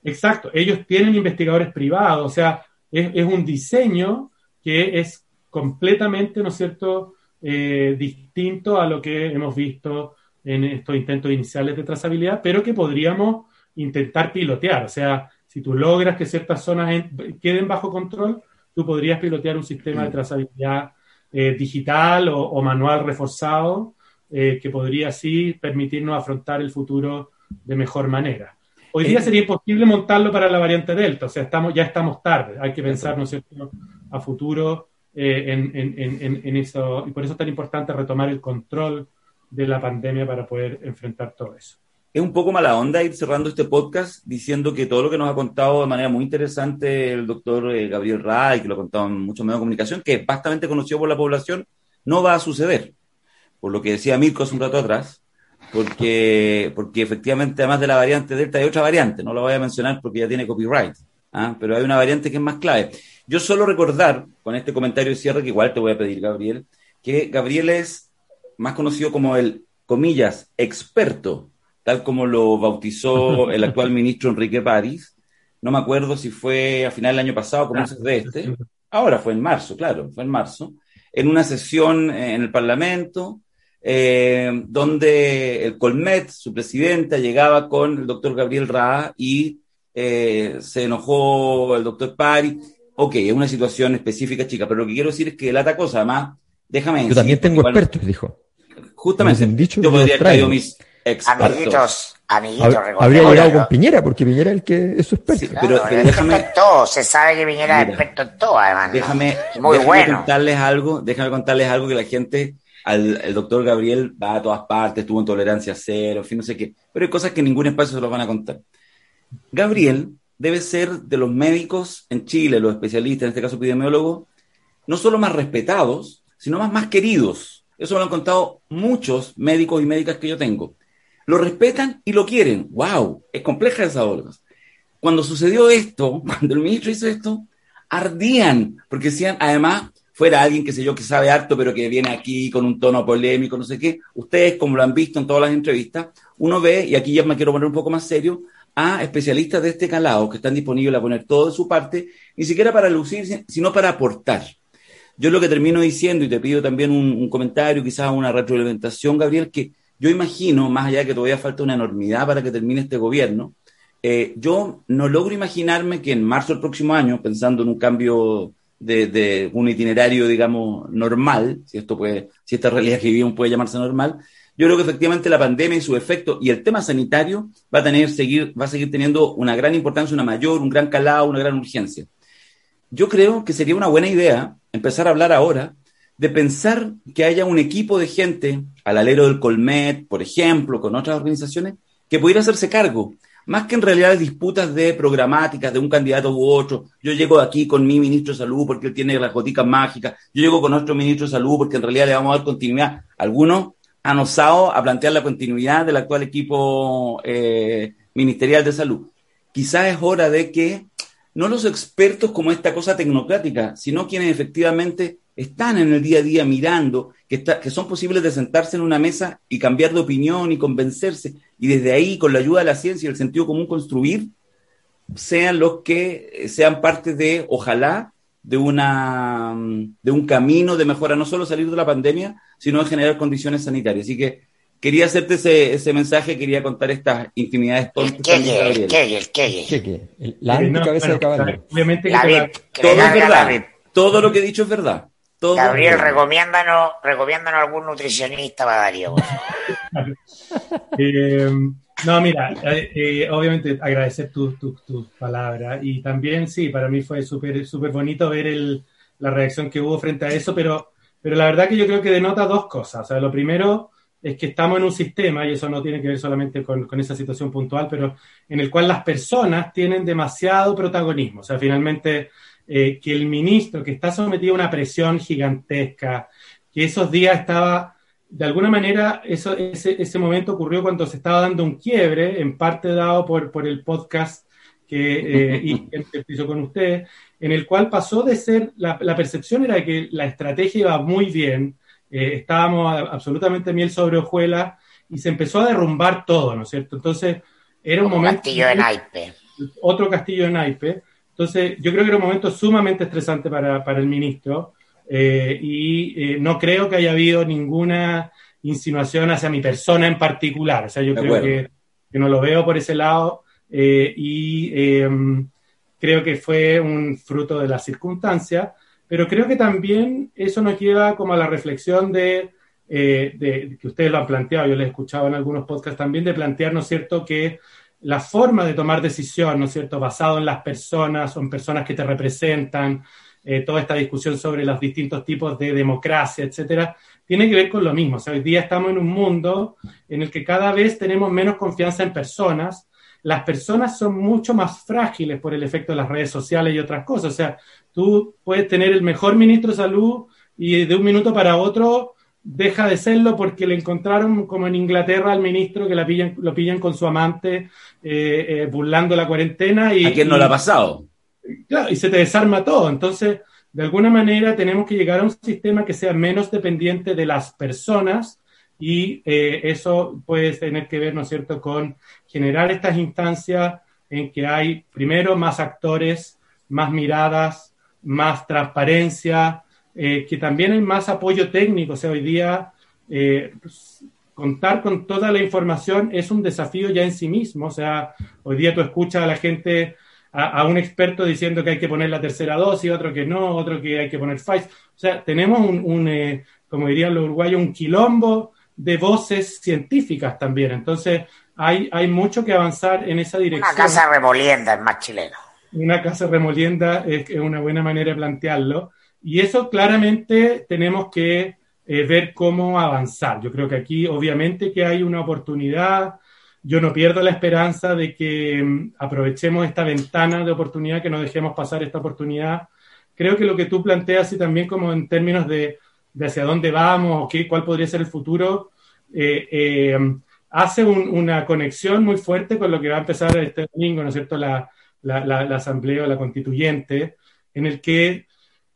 Exacto, ellos tienen investigadores privados, o sea, es, un diseño que es completamente, ¿no es cierto?, eh, distinto a lo que hemos visto en estos intentos iniciales de trazabilidad, pero que podríamos intentar pilotear. O sea, si tú logras que ciertas zonas queden bajo control, tú podrías pilotear un sistema de trazabilidad eh, digital o, manual reforzado eh, que podría así permitirnos afrontar el futuro de mejor manera. Hoy día eh, sería imposible montarlo para la variante Delta, o sea, estamos, ya estamos tarde, hay que pensar, ¿no es cierto?, a futuro en, en, eso, y por eso es tan importante retomar el control de la pandemia para poder enfrentar todo eso es un poco mala onda ir cerrando este podcast diciendo que todo lo que nos ha contado de manera muy interesante el doctor eh, Gabriel Ray, que lo ha contado en muchos medios de comunicación, que es bastante conocido por la población, no va a suceder. Por lo que decía Mirko hace un rato atrás, porque, porque efectivamente, además de la variante Delta, hay otra variante, no la voy a mencionar porque ya tiene copyright, ¿ah? pero hay una variante que es más clave. Yo solo recordar, con este comentario de cierre, que igual te voy a pedir, Gabriel, que Gabriel es más conocido como el, comillas, experto, tal como lo bautizó <laughs> el actual ministro Enrique París. No me acuerdo si fue a final del año pasado, comienzos de este. Ahora fue en marzo, claro, fue en marzo, en una sesión en el Parlamento, eh, donde el Colmet, su presidenta, llegaba con el doctor Gabriel Ra y eh, se enojó el doctor Pari. Ok, es una situación específica, chica, pero lo que quiero decir es que la otra cosa, además, déjame Yo también tengo expertos, dijo. Justamente, dicho yo podría haber traído mis expertos. Amiguitos, amiguitos, Habría llegado con Piñera, porque Piñera es el que es su experto. pero, déjame. Todo, se sabe que Piñera es experto en todo, además. Déjame, muy bueno. contarles algo, déjame contarles algo que la gente al, el doctor Gabriel va a todas partes, tuvo intolerancia cero, en fin, no sé qué. Pero hay cosas que en ningún espacio se los van a contar. Gabriel debe ser de los médicos en Chile, los especialistas, en este caso epidemiólogos, no solo más respetados, sino más, más queridos. Eso me lo han contado muchos médicos y médicas que yo tengo. Lo respetan y lo quieren. ¡Wow! Es compleja esa obra. Cuando sucedió esto, <laughs> cuando el ministro hizo esto, ardían, porque decían, además, fuera alguien, que sé yo, que sabe harto, pero que viene aquí con un tono polémico, no sé qué. Ustedes, como lo han visto en todas las entrevistas, uno ve, y aquí ya me quiero poner un poco más serio, a especialistas de este calado que están disponibles a poner todo de su parte, ni siquiera para lucir, sino para aportar. Yo lo que termino diciendo, y te pido también un, comentario, quizás una retroalimentación, Gabriel, que yo imagino, más allá de que todavía falta una enormidad para que termine este gobierno, eh, yo no logro imaginarme que en marzo del próximo año, pensando en un cambio de, un itinerario, digamos, normal, si esto puede, si esta realidad que vivimos puede llamarse normal, yo creo que efectivamente la pandemia y su efecto y el tema sanitario va a tener, seguir, va a seguir teniendo una gran importancia, una mayor, un gran calado, una gran urgencia. Yo creo que sería una buena idea empezar a hablar ahora de pensar que haya un equipo de gente al alero del Colmet, por ejemplo, con otras organizaciones, que pudiera hacerse cargo más que en realidad disputas de programáticas de un candidato u otro, yo llego aquí con mi ministro de salud porque él tiene las goticas mágicas, yo llego con otro ministro de salud porque en realidad le vamos a dar continuidad. Algunos han osado a plantear la continuidad del actual equipo eh, ministerial de salud. Quizás es hora de que no los expertos como esta cosa tecnocrática, sino quienes efectivamente están en el día a día mirando, que, que son posibles de sentarse en una mesa y cambiar de opinión y convencerse, y desde ahí, con la ayuda de la ciencia y el sentido común, construir, sean los que eh, sean parte de, ojalá, de, una, de un camino de mejora, no solo salir de la pandemia, sino de generar condiciones sanitarias. Así que quería hacerte ese, ese mensaje, quería contar estas intimidades tontas. El qué, La cabeza de caballo. Obviamente todo es verdad. Todo lo que he dicho es verdad. Gabriel, recomiéndanos, recomiéndanos algún nutricionista para Darío. <laughs> Eh, no, mira, eh, eh, obviamente agradecer tus tu, palabras y también sí, para mí fue súper súper bonito ver el, la reacción que hubo frente a eso, pero, pero la verdad que yo creo que denota dos cosas. O sea, lo primero es que estamos en un sistema, y eso no tiene que ver solamente con, con esa situación puntual, pero en el cual las personas tienen demasiado protagonismo. O sea, finalmente eh, que el ministro, que está sometido a una presión gigantesca, que esos días estaba, de alguna manera, eso, ese, ese momento ocurrió cuando se estaba dando un quiebre, en parte dado por, por el podcast que eh, <laughs> hizo con usted, en el cual pasó de ser, la, la, percepción era que la estrategia iba muy bien, eh, estábamos absolutamente miel sobre hojuelas, y se empezó a derrumbar todo, ¿no es cierto? Entonces, era un, momento... Castillo de naipe. Otro castillo de naipe. Entonces, yo creo que era un momento sumamente estresante para, para el ministro eh, y eh, no creo que haya habido ninguna insinuación hacia mi persona en particular. O sea, yo creo que, que, no lo veo por ese lado eh, y em, creo que fue un fruto de las circunstancias, pero creo que también eso nos lleva como a la reflexión de, de que ustedes lo han planteado, yo les he escuchado en algunos podcasts también, de plantear, ¿no es cierto?, que la forma de tomar decisión, ¿no es cierto?, basado en las personas en personas que te representan, eh, toda esta discusión sobre los distintos tipos de democracia, etcétera, tiene que ver con lo mismo. O sea, hoy día estamos en un mundo en el que cada vez tenemos menos confianza en personas. Las personas son mucho más frágiles por el efecto de las redes sociales y otras cosas. O sea, tú puedes tener el mejor ministro de salud y de un minuto para otro deja de serlo porque le encontraron como en Inglaterra al ministro que la pillan, lo pillan con su amante eh, eh, burlando la cuarentena. Y, ¿A quién no le ha pasado? y se te desarma todo. Entonces, de alguna manera tenemos que llegar a un sistema que sea menos dependiente de las personas y eh, eso puede tener que ver, ¿no es cierto?, con generar estas instancias en que hay, primero, más actores, más miradas, más transparencia, eh, que también hay más apoyo técnico. O sea, hoy día eh, pues, contar con toda la información es un desafío ya en sí mismo. O sea, hoy día tú escuchas a la gente, a, un experto diciendo que hay que poner la tercera dosis, otro que no, otro que hay que poner Pfizer. O sea, tenemos un, eh, como dirían los uruguayos, un quilombo de voces científicas también. Entonces, hay, hay mucho que avanzar en esa dirección. Una casa remolienda es más chileno. Una casa remolienda es una buena manera de plantearlo. Y eso claramente tenemos que eh, ver cómo avanzar. Yo creo que aquí obviamente que hay una oportunidad. Yo no pierdo la esperanza de que mm, aprovechemos esta ventana de oportunidad, que no dejemos pasar esta oportunidad. Creo que lo que tú planteas y también como en términos de, hacia dónde vamos o qué, cuál podría ser el futuro, eh, eh, hace una conexión muy fuerte con lo que va a empezar este domingo, ¿no es cierto?, la, la, asamblea o la constituyente, en el que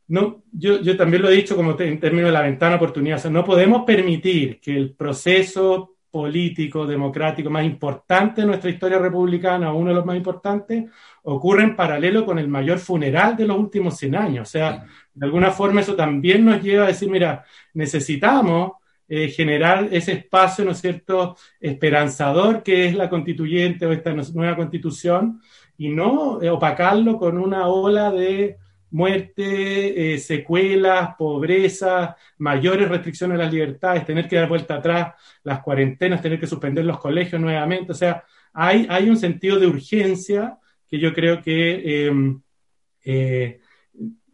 no, yo, también lo he dicho como en términos de la ventana oportunidad, no podemos permitir que el proceso político, democrático más importante de nuestra historia republicana, uno de los más importantes, ocurra en paralelo con el mayor funeral de los últimos 100 años. O sea, de alguna forma eso también nos lleva a decir, mira, necesitamos eh, generar ese espacio, ¿no es cierto?, esperanzador que es la constituyente o esta nueva constitución y no opacarlo con una ola de muerte, eh, secuelas, pobreza, mayores restricciones a las libertades, tener que dar vuelta atrás las cuarentenas, tener que suspender los colegios nuevamente. O sea, hay, hay un sentido de urgencia que yo creo que em, eh,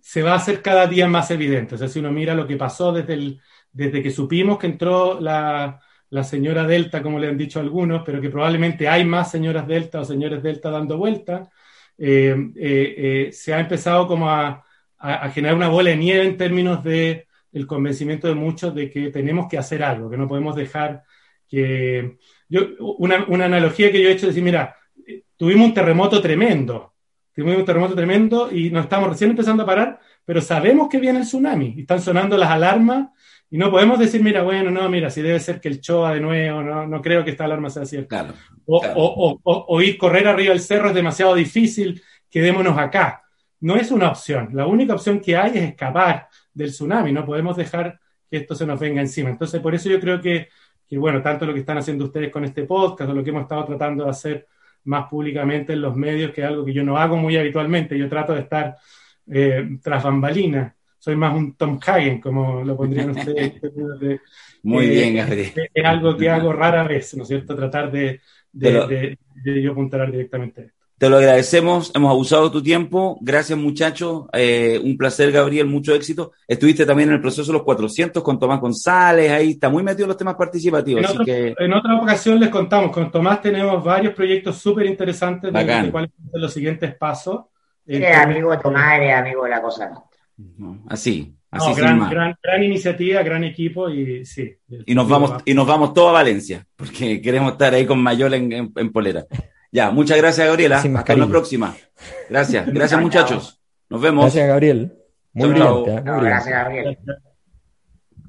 se va a hacer cada día más evidente. O sea, si uno mira lo que pasó desde, desde que supimos que entró la, la señora Delta, como le han dicho algunos, pero que probablemente hay más señoras Delta o señores Delta dando vuelta, se ha empezado como a, generar una bola de nieve en términos de el convencimiento de muchos de que tenemos que hacer algo, que no podemos dejar que... Yo, una, una analogía que yo he hecho es decir, mira, tuvimos un terremoto tremendo, tuvimos un terremoto tremendo y nos estamos recién empezando a parar, pero sabemos que viene el tsunami, y están sonando las alarmas y no podemos decir, mira, bueno, no, mira, si debe ser que el Choa de nuevo, no, no creo que esta alarma sea cierta. o, ir correr arriba del cerro es demasiado difícil, quedémonos acá. No es una opción. La única opción que hay es escapar del tsunami. No podemos dejar que esto se nos venga encima. Entonces, por eso yo creo que, que bueno, tanto lo que están haciendo ustedes con este podcast o lo que hemos estado tratando de hacer más públicamente en los medios, que es algo que yo no hago muy habitualmente. Yo trato de estar eh, tras bambalinas soy más un Tom Hagen, como lo pondrían ustedes. <laughs> Muy bien, Gabriel. Es, algo que hago rara vez, ¿no es cierto? Tratar de, de, yo apuntar directamente esto. Te lo agradecemos, hemos abusado de tu tiempo. Gracias, muchachos. Eh, un placer, Gabriel, mucho éxito. Estuviste también en el proceso de los 400 con Tomás González, ahí está muy metido en los temas participativos. En, que... en otra ocasión les contamos, con Tomás tenemos varios proyectos súper interesantes de, cuáles son los siguientes pasos. Eres amigo de Tomás, eres amigo de la cosa. Así, así gran, gran, iniciativa, gran equipo y sí. Y nos vamos, y nos vamos todos a Valencia, porque <laughs> queremos estar ahí con Mayola en, polera. Ya, muchas gracias, Gabriela. Hasta la próxima. Gracias, <laughs> gracias muchachos. Nos vemos. Gracias, Gabriel. Muy bien. ¿eh? Gracias, Gabriel.